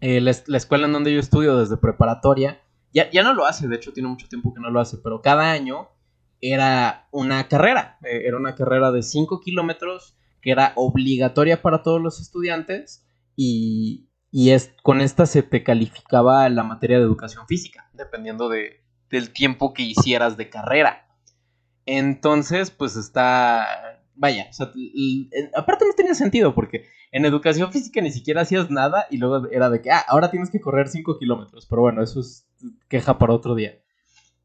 [SPEAKER 2] Eh, la, es- la escuela en donde yo estudio desde preparatoria, ya, ya no lo hace, de hecho tiene mucho tiempo que no lo hace, pero cada año era una carrera, eh, era una carrera de 5 kilómetros que era obligatoria para todos los estudiantes y, y es, con esta se te calificaba la materia de educación física, dependiendo de, del tiempo que hicieras de carrera. Entonces, pues está, vaya, o sea, l- aparte no tenía sentido porque en educación física ni siquiera hacías nada y luego era de que, ah, ahora tienes que correr 5 kilómetros. Pero bueno, eso es queja para otro día.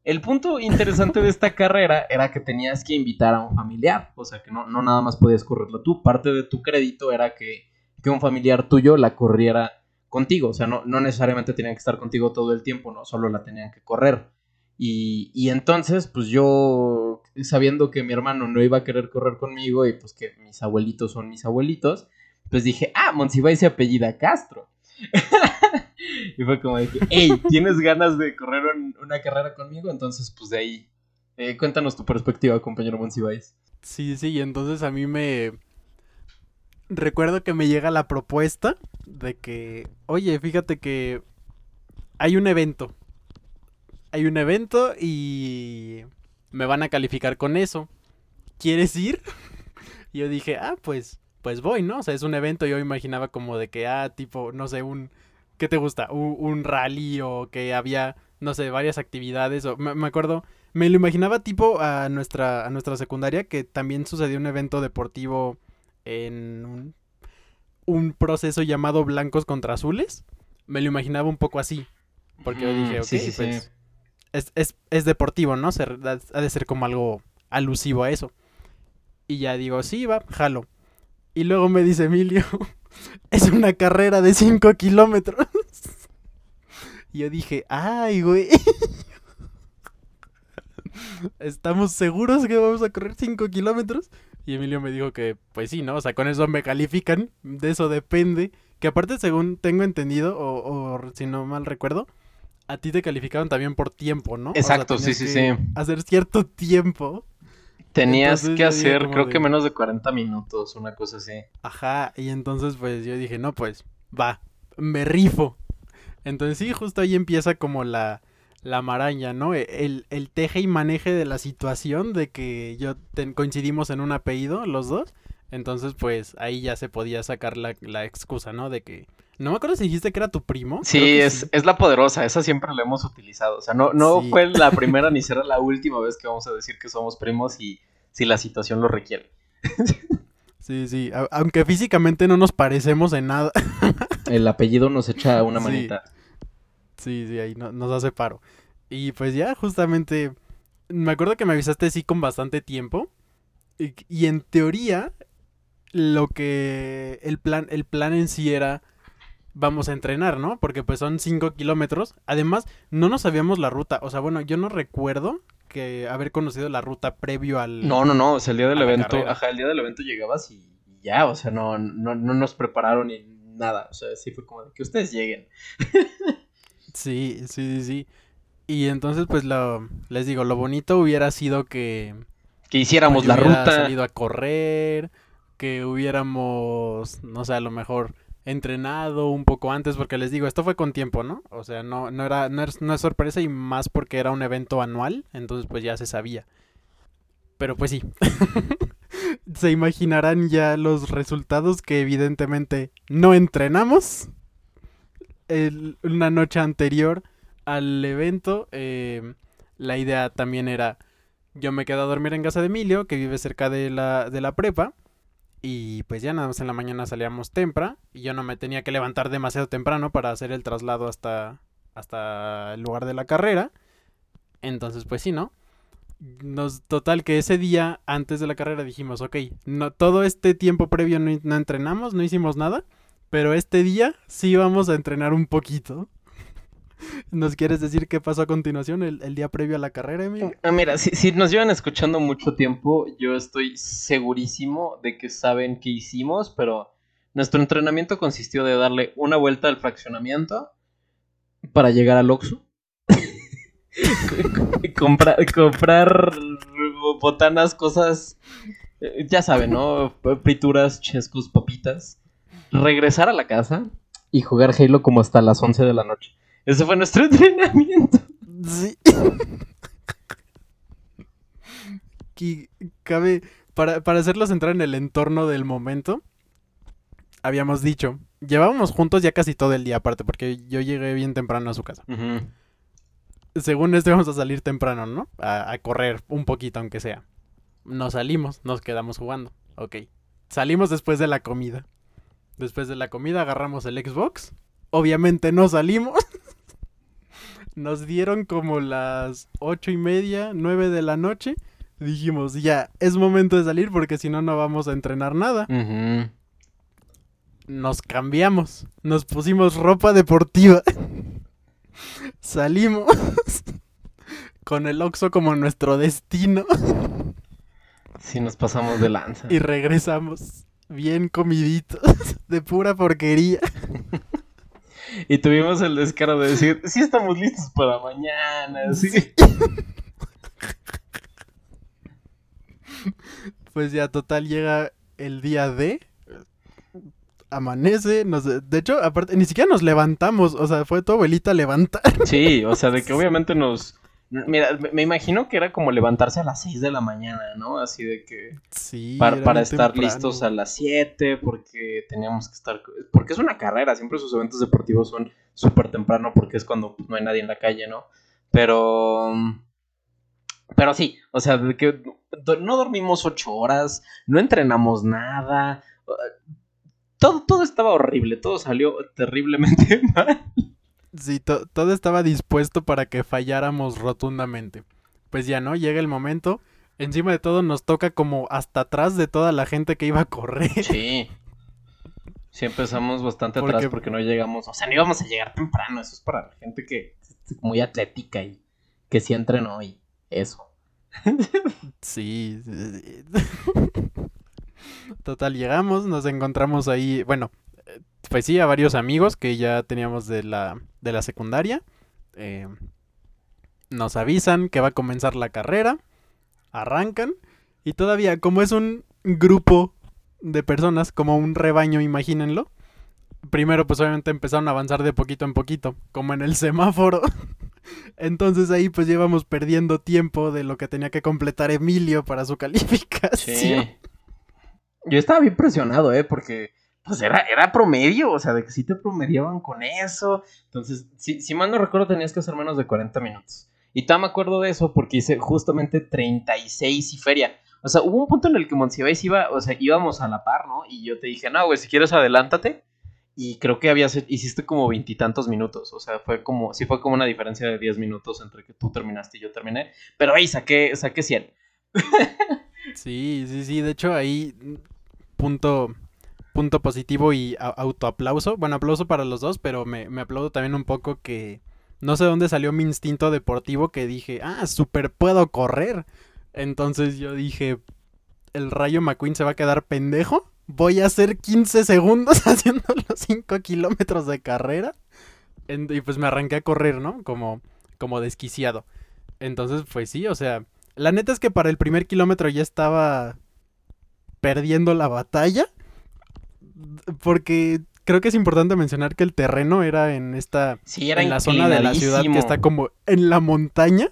[SPEAKER 2] El punto interesante de esta carrera era que tenías que invitar a un familiar. O sea, que no, no nada más podías correrla tú. Parte de tu crédito era que, que un familiar tuyo la corriera contigo. O sea, no, no necesariamente tenían que estar contigo todo el tiempo, no, solo la tenían que correr. Y, y entonces, pues yo, sabiendo que mi hermano no iba a querer correr conmigo y pues que mis abuelitos son mis abuelitos, pues dije, ah, Monsiváis se apellida Castro. y fue como dije, hey, ¿tienes ganas de correr un- una carrera conmigo? Entonces, pues de ahí, eh, cuéntanos tu perspectiva, compañero Monsiváis.
[SPEAKER 1] Sí, sí, y entonces a mí me... Recuerdo que me llega la propuesta de que, oye, fíjate que hay un evento. Hay un evento y me van a calificar con eso. ¿Quieres ir? Y yo dije, ah, pues, pues voy, ¿no? O sea, es un evento, yo imaginaba como de que, ah, tipo, no sé, un, ¿qué te gusta? Un, un rally o que había, no sé, varias actividades. O, me, me acuerdo, me lo imaginaba tipo a nuestra, a nuestra secundaria que también sucedió un evento deportivo en un, un proceso llamado blancos contra azules. Me lo imaginaba un poco así. Porque yo dije,
[SPEAKER 2] Mm,
[SPEAKER 1] ok,
[SPEAKER 2] sí, sí, sí.
[SPEAKER 1] Es, es, es deportivo, ¿no? Se- ha de ser como algo alusivo a eso. Y ya digo, sí, va, jalo. Y luego me dice Emilio, es una carrera de 5 kilómetros. Y yo dije, ay, güey. ¿Estamos seguros que vamos a correr 5 kilómetros? Y Emilio me dijo que, pues sí, ¿no? O sea, con eso me califican. De eso depende. Que aparte, según tengo entendido, o, o si no mal recuerdo, a ti te calificaban también por tiempo, ¿no? O sea,
[SPEAKER 2] Exacto, sí, sí, sí.
[SPEAKER 1] Hacer cierto tiempo.
[SPEAKER 2] Tenías
[SPEAKER 1] Entonces
[SPEAKER 2] que hacer, creo
[SPEAKER 1] de-
[SPEAKER 2] que menos de 40 minutos, una cosa así.
[SPEAKER 1] Ajá, y entonces pues yo dije, no, pues va, me rifo. Entonces sí, justo ahí empieza como la, la maraña, ¿no? E- El, el teje y maneje de la situación de que yo ten- coincidimos en un apellido, los dos. Entonces pues ahí ya se podía sacar la, la excusa, ¿no? De que... No me acuerdo si dijiste que era tu primo.
[SPEAKER 2] Sí, es,
[SPEAKER 1] sí.
[SPEAKER 2] es la poderosa, esa siempre la hemos utilizado. O sea, no, no
[SPEAKER 1] Sí.
[SPEAKER 2] fue la primera ni será la última vez que vamos a decir que somos primos y si la situación lo requiere.
[SPEAKER 1] Sí, sí, a- aunque físicamente no nos parecemos en nada.
[SPEAKER 2] El apellido nos echa una
[SPEAKER 1] Sí.
[SPEAKER 2] manita.
[SPEAKER 1] Sí, sí, ahí no- nos hace paro. Y pues ya, justamente, me acuerdo que me avisaste sí con bastante tiempo. Y, y en teoría, lo que el plan, el plan en sí era, vamos a entrenar, ¿no? Porque pues son 5 kilómetros. Además, no nos sabíamos la ruta. O sea, bueno, yo no recuerdo que haber conocido la ruta previo al...
[SPEAKER 2] No, no, no, o sea, el día del evento, ajá, el día del evento llegabas y ya, o sea, no, no, no nos prepararon ni nada. O sea, sí fue como de que ustedes lleguen.
[SPEAKER 1] Sí, sí, sí, sí. Y entonces, pues, lo, les digo, lo bonito hubiera sido que...
[SPEAKER 2] Que hiciéramos la ruta.
[SPEAKER 1] salido a correr, que hubiéramos, no sé, a lo mejor entrenado un poco antes, porque les digo, esto fue con tiempo, ¿no? O sea, no, no era, no es, no es sorpresa y más porque era un evento anual, entonces pues ya se sabía. Pero pues sí. se imaginarán ya los resultados que evidentemente no entrenamos. el- una noche anterior al evento, eh, la idea también era, yo me quedo a dormir en casa de Emilio, que vive cerca de la, de la prepa, y pues ya nada más en la mañana salíamos temprano, y yo no me tenía que levantar demasiado temprano para hacer el traslado hasta, hasta el lugar de la carrera. Entonces, pues sí, ¿no? Total que ese día antes de la carrera dijimos, ok, no, todo este tiempo previo no, no entrenamos, no hicimos nada, pero este día sí vamos a entrenar un poquito. ¿Nos quieres decir qué pasó a continuación el, día previo a la carrera, Emilio?
[SPEAKER 2] Ah, Mira, si, nos llevan escuchando mucho tiempo, yo estoy segurísimo de que saben qué hicimos, pero nuestro entrenamiento consistió de darle una vuelta al fraccionamiento para llegar al Oxxo. comprar, comprar botanas, cosas, eh, ya saben, ¿no? Frituras, chescos, papitas. Regresar a la casa y jugar Halo como hasta las 11 de la noche. Ese fue nuestro entrenamiento.
[SPEAKER 1] Sí. Que cabe, para, para hacerlos entrar en el entorno del momento, habíamos dicho, llevábamos juntos ya casi todo el día aparte, porque yo llegué bien temprano a su casa. Según esto íbamos a salir temprano, ¿no? A, a correr un poquito, aunque sea. Nos salimos, nos quedamos jugando. Ok. Salimos después de la comida. Después de la comida agarramos el Xbox. Obviamente no salimos. Nos dieron como las ocho y media, nueve de la noche. Dijimos, ya, es momento de salir porque si no, no vamos a entrenar nada. Nos cambiamos. Nos pusimos ropa deportiva. Salimos. Con el Oxxo como nuestro destino.
[SPEAKER 2] Sí, nos pasamos de lanza.
[SPEAKER 1] Y regresamos. Bien comiditos. De pura porquería.
[SPEAKER 2] Y tuvimos el descaro de decir, sí estamos listos para mañana. Sí.
[SPEAKER 1] Pues ya total llega el día de. Amanece, nos, de hecho, aparte, ni siquiera nos levantamos, o sea, fue tu abuelita levantar.
[SPEAKER 2] Sí, o sea, de que obviamente nos... Mira, me- imagino que era como levantarse a las 6 de la mañana, ¿no? Así de que...
[SPEAKER 1] Sí.
[SPEAKER 2] Para, para estar
[SPEAKER 1] temprano.
[SPEAKER 2] listos a las 7, porque teníamos que estar... Porque es una carrera, siempre sus eventos deportivos son súper temprano, porque es cuando no hay nadie en la calle, ¿no? Pero... Pero sí, o sea, de que no dormimos 8 horas, no entrenamos nada. Todo, todo estaba horrible, todo salió terriblemente mal.
[SPEAKER 1] Sí, to- todo estaba dispuesto para que falláramos rotundamente. Pues ya no, llega el momento. Encima de todo nos toca como hasta atrás de toda la gente que iba a correr.
[SPEAKER 2] Sí. Sí empezamos bastante
[SPEAKER 1] Porque-
[SPEAKER 2] atrás porque no llegamos, o sea, no íbamos a llegar temprano, eso es para la gente que es muy atlética y que sí entrenó y eso.
[SPEAKER 1] Sí. sí, sí. Total, llegamos, nos encontramos ahí, bueno, pues sí, a varios amigos que ya teníamos de la, de la secundaria. Eh, nos avisan que va a comenzar la carrera, arrancan y todavía como es un grupo de personas, como un rebaño, imagínenlo. Primero pues obviamente empezaron a avanzar de poquito en poquito, como en el semáforo. Entonces ahí pues llevamos perdiendo tiempo de lo que tenía que completar Emilio para su calificación.
[SPEAKER 2] Sí. Yo estaba bien presionado, ¿eh? Porque pues era, era promedio, o sea, de que sí te promediaban con eso. Entonces, si, si mal no recuerdo, tenías que hacer menos de 40 minutos. Y todavía me acuerdo de eso porque hice justamente 36 y feria. O sea, hubo un punto en el que Monsiváis iba, o sea, íbamos a la par, ¿no? Y yo te dije, no, güey, si quieres adelántate. Y creo que habías, hiciste como veintitantos minutos. O sea, fue como, sí fue como una diferencia de 10 minutos entre que tú terminaste y yo terminé. Pero ahí saqué, saqué 100.
[SPEAKER 1] Sí, sí, sí. De hecho, ahí punto, punto positivo y autoaplauso. Bueno, aplauso para los dos, pero me, me aplaudo también un poco que no sé dónde salió mi instinto deportivo que dije, ah, súper puedo correr. Entonces yo dije, el Rayo McQueen se va a quedar pendejo. Voy a hacer 15 segundos haciendo los 5 kilómetros de carrera. Y pues me arranqué a correr, ¿no? Como, como desquiciado. Entonces, pues sí, o sea, la neta es que para el primer kilómetro ya estaba perdiendo la batalla. Porque creo que es importante mencionar que el terreno era en esta
[SPEAKER 2] Sí, era
[SPEAKER 1] en la zona de la ciudad que está como en la montaña.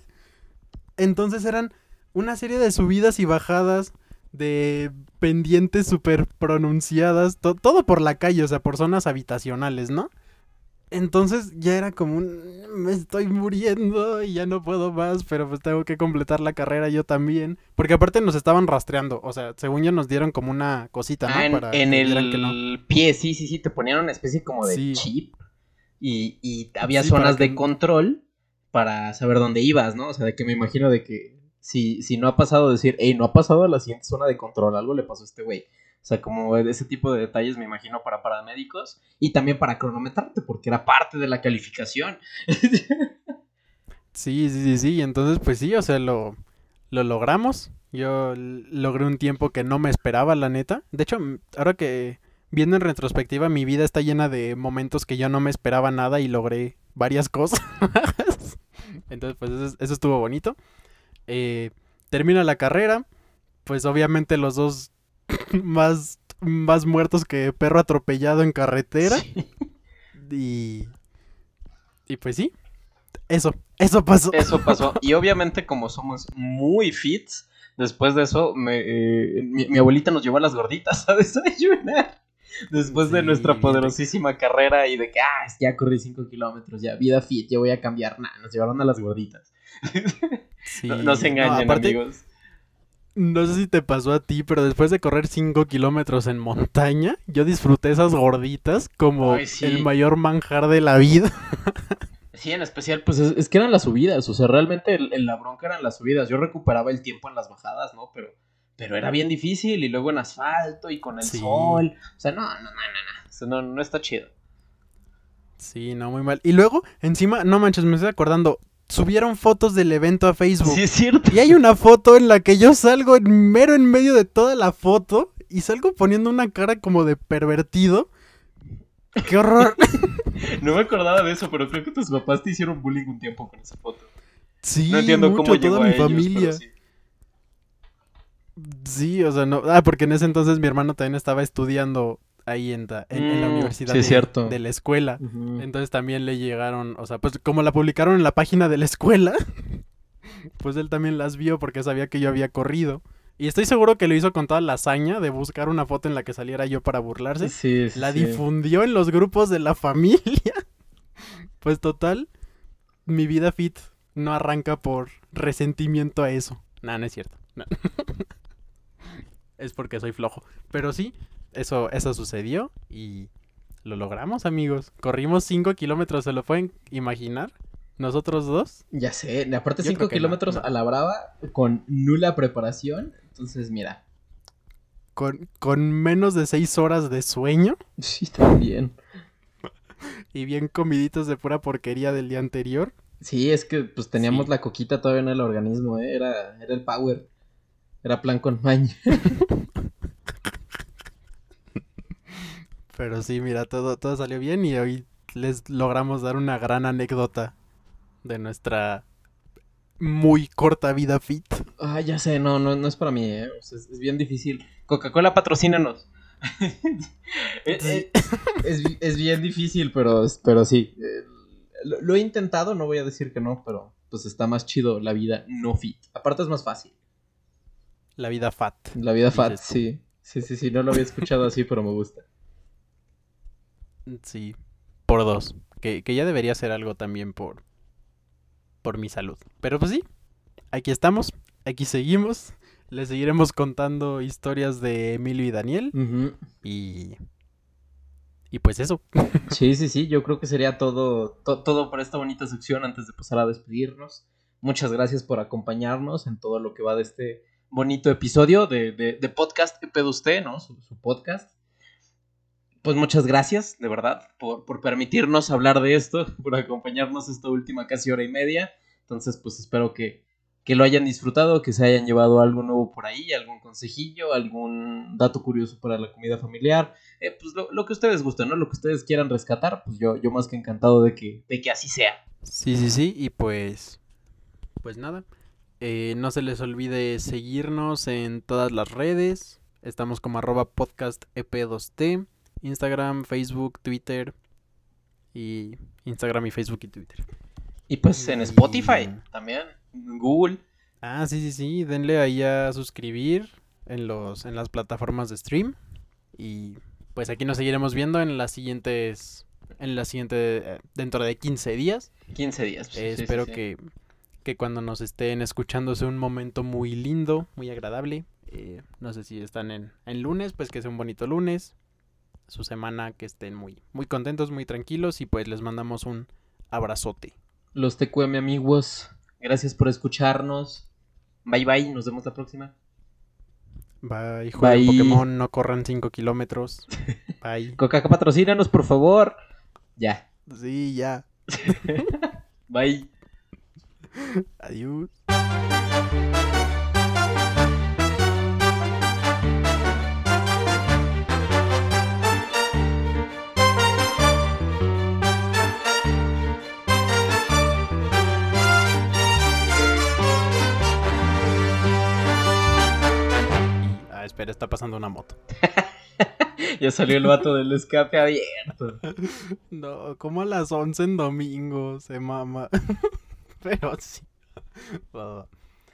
[SPEAKER 1] Entonces eran una serie de subidas y bajadas, de pendientes súper pronunciadas, to- todo por la calle, o sea, por zonas habitacionales, ¿no? Entonces ya era como un... Me estoy muriendo y ya no puedo más, pero pues tengo que completar la carrera yo también. Porque aparte nos estaban rastreando, o sea, según ya nos dieron como una cosita, ¿no?
[SPEAKER 2] Ah, en,
[SPEAKER 1] Para
[SPEAKER 2] en
[SPEAKER 1] que
[SPEAKER 2] el
[SPEAKER 1] que no.
[SPEAKER 2] pie, sí, sí, sí, te ponían una especie como de
[SPEAKER 1] Sí.
[SPEAKER 2] chip y, y había
[SPEAKER 1] Sí,
[SPEAKER 2] zonas de
[SPEAKER 1] que-
[SPEAKER 2] control para saber dónde ibas, ¿no? O sea, de que me imagino de que si, si no ha pasado, decir, hey, no ha pasado a la siguiente zona de control, algo le pasó a este güey. O sea, como ese tipo de detalles me imagino para paramédicos y también para cronometrarte, porque era parte de la calificación.
[SPEAKER 1] Sí, sí, sí, sí. Entonces, pues sí, o sea, lo, lo logramos. Yo logré un tiempo que no me esperaba, la neta. De hecho, ahora que viendo en retrospectiva, mi vida está llena de momentos que yo no me esperaba nada y logré varias cosas. Entonces, pues eso, es- eso estuvo bonito. Eh, termina la carrera. Pues obviamente los dos más, más muertos que perro atropellado en carretera.
[SPEAKER 2] Sí.
[SPEAKER 1] Y. Y pues sí. Eso, eso pasó.
[SPEAKER 2] Eso pasó. Y obviamente, como somos muy fits, después de eso, me, eh, mi, mi abuelita nos llevó a las gorditas a desayunar. Después de nuestra poderosísima carrera y de que, ah, ya corrí 5 kilómetros, ya vida fit, ya voy a cambiar. Nah, nos llevaron a las gorditas.
[SPEAKER 1] Sí.
[SPEAKER 2] No, no se engañen,
[SPEAKER 1] aparte,
[SPEAKER 2] amigos.
[SPEAKER 1] No sé si te pasó a ti, pero después de correr 5 kilómetros en montaña, yo disfruté esas gorditas como
[SPEAKER 2] Ay, sí.
[SPEAKER 1] el mayor manjar de la vida.
[SPEAKER 2] Sí, en especial, pues es, es que eran las subidas. O sea, realmente el- el- la bronca eran las subidas. Yo recuperaba el tiempo en las bajadas, ¿no? Pero, pero era bien difícil. Y luego en asfalto y con el
[SPEAKER 1] Sí.
[SPEAKER 2] sol. O sea, no, no, no, no, no. O sea, no, no está chido.
[SPEAKER 1] Sí, no, muy mal. Y luego, encima, no manches, me estoy acordando, subieron fotos del evento a Facebook.
[SPEAKER 2] Sí, es cierto.
[SPEAKER 1] Y hay una foto en la que yo salgo en mero en medio de toda la foto y salgo poniendo una cara como de pervertido. ¡Qué horror!
[SPEAKER 2] No me acordaba de eso, pero creo que tus papás te hicieron bullying un tiempo con esa foto.
[SPEAKER 1] Sí,
[SPEAKER 2] no entiendo
[SPEAKER 1] mucho,
[SPEAKER 2] cómo llegó
[SPEAKER 1] toda
[SPEAKER 2] a
[SPEAKER 1] mi
[SPEAKER 2] ellos,
[SPEAKER 1] familia.
[SPEAKER 2] sí.
[SPEAKER 1] Sí, o sea, no. Ah, porque en ese entonces mi hermano también estaba estudiando ahí en, ta- en, en la
[SPEAKER 2] Mm,
[SPEAKER 1] universidad
[SPEAKER 2] sí,
[SPEAKER 1] de,
[SPEAKER 2] cierto.
[SPEAKER 1] de la escuela. Entonces también le llegaron, o sea, pues como la publicaron en la página de la escuela, pues él también las vio porque sabía que yo había corrido. Y estoy seguro que lo hizo con toda la hazaña de buscar una foto en la que saliera yo para burlarse.
[SPEAKER 2] Sí, sí,
[SPEAKER 1] La
[SPEAKER 2] sí.
[SPEAKER 1] difundió en los grupos de la familia. Pues total, mi vida fit no arranca por resentimiento a eso. Nah, no es cierto. No. es porque soy flojo. Pero sí, eso, eso sucedió y lo logramos, amigos. Corrimos 5 kilómetros, ¿se lo pueden imaginar? Nosotros dos.
[SPEAKER 2] Ya sé, aparte
[SPEAKER 1] Yo
[SPEAKER 2] 5
[SPEAKER 1] creo que no,
[SPEAKER 2] kilómetros
[SPEAKER 1] no.
[SPEAKER 2] a la brava con nula preparación. Entonces, mira.
[SPEAKER 1] Con, con menos de 6 horas de sueño
[SPEAKER 2] Sí, también.
[SPEAKER 1] y bien comiditos de pura porquería del día anterior.
[SPEAKER 2] Sí, es que pues teníamos
[SPEAKER 1] Sí.
[SPEAKER 2] la coquita todavía en el organismo, ¿eh? Era, era el power. Era plan con maña.
[SPEAKER 1] Pero sí, mira, todo, todo salió bien y hoy les logramos dar una gran anécdota de nuestra muy corta vida fit.
[SPEAKER 2] Ah, ya sé, no, no, no es para mí, ¿eh? O sea, es, es bien difícil. Coca-Cola, patrocínanos. es,
[SPEAKER 1] Sí.
[SPEAKER 2] es, es bien difícil, pero, pero sí. eh, Lo, lo he intentado, no voy a decir que no, pero pues está más chido la vida no fit. Aparte es más fácil.
[SPEAKER 1] La vida fat.
[SPEAKER 2] La vida fat, sí. Sí, sí, sí, no lo había escuchado así, pero me gusta.
[SPEAKER 1] Sí, por dos. Que, que ya debería ser algo también por, por mi salud. Pero pues sí, aquí estamos, aquí seguimos. Les seguiremos contando historias de Emilio y Daniel. Y, y pues eso.
[SPEAKER 2] Sí, sí, sí, yo creo que sería todo, to- todo por esta bonita sección antes de pasar a despedirnos. Muchas gracias por acompañarnos en todo lo que va de este bonito episodio de, de, de podcast que pedo usted, ¿no? Su, su podcast. Pues muchas gracias, de verdad, por, por permitirnos hablar de esto, por acompañarnos esta última casi hora y media. Entonces, pues espero que, que lo hayan disfrutado, que se hayan llevado algo nuevo por ahí, algún consejillo, algún dato curioso para la comida familiar eh, pues lo, lo que ustedes gusten, ¿no? Lo que ustedes quieran rescatar, pues yo, yo más que encantado de que, de que así sea.
[SPEAKER 1] Sí, sí, sí. Y pues, pues nada. Eh, no se les olvide seguirnos en todas las redes. Estamos como arroba podcast EP2T. Instagram, Facebook, Twitter. Y Instagram y Facebook y Twitter.
[SPEAKER 2] Y pues en
[SPEAKER 1] Y-
[SPEAKER 2] Spotify también, en Google.
[SPEAKER 1] Ah, sí, sí, sí. Denle ahí a suscribir en los, en las plataformas de stream. Y pues aquí nos seguiremos viendo en las siguientes en la siguiente, dentro de 15 días.
[SPEAKER 2] 15 días. pues,
[SPEAKER 1] Eh,
[SPEAKER 2] sí, sí,
[SPEAKER 1] espero
[SPEAKER 2] sí.
[SPEAKER 1] Que, que cuando nos estén escuchando sea un momento muy lindo, muy agradable. Eh, no sé si están en, en lunes, pues que sea un bonito lunes. Su semana que estén muy, muy contentos, muy tranquilos y pues les mandamos un abrazote.
[SPEAKER 2] Los TQM amigos, gracias por escucharnos. Bye bye, nos vemos la próxima.
[SPEAKER 1] Bye, jueguen. Pokémon, no corran 5 kilómetros. Bye.
[SPEAKER 2] Coca, patrocínanos, por favor. Ya.
[SPEAKER 1] Sí, ya.
[SPEAKER 2] Bye.
[SPEAKER 1] Adiós. Ah, espera, está pasando una moto.
[SPEAKER 2] Ya salió el vato del escape abierto.
[SPEAKER 1] No, como a las 11 en domingo, se mama. Pero sí.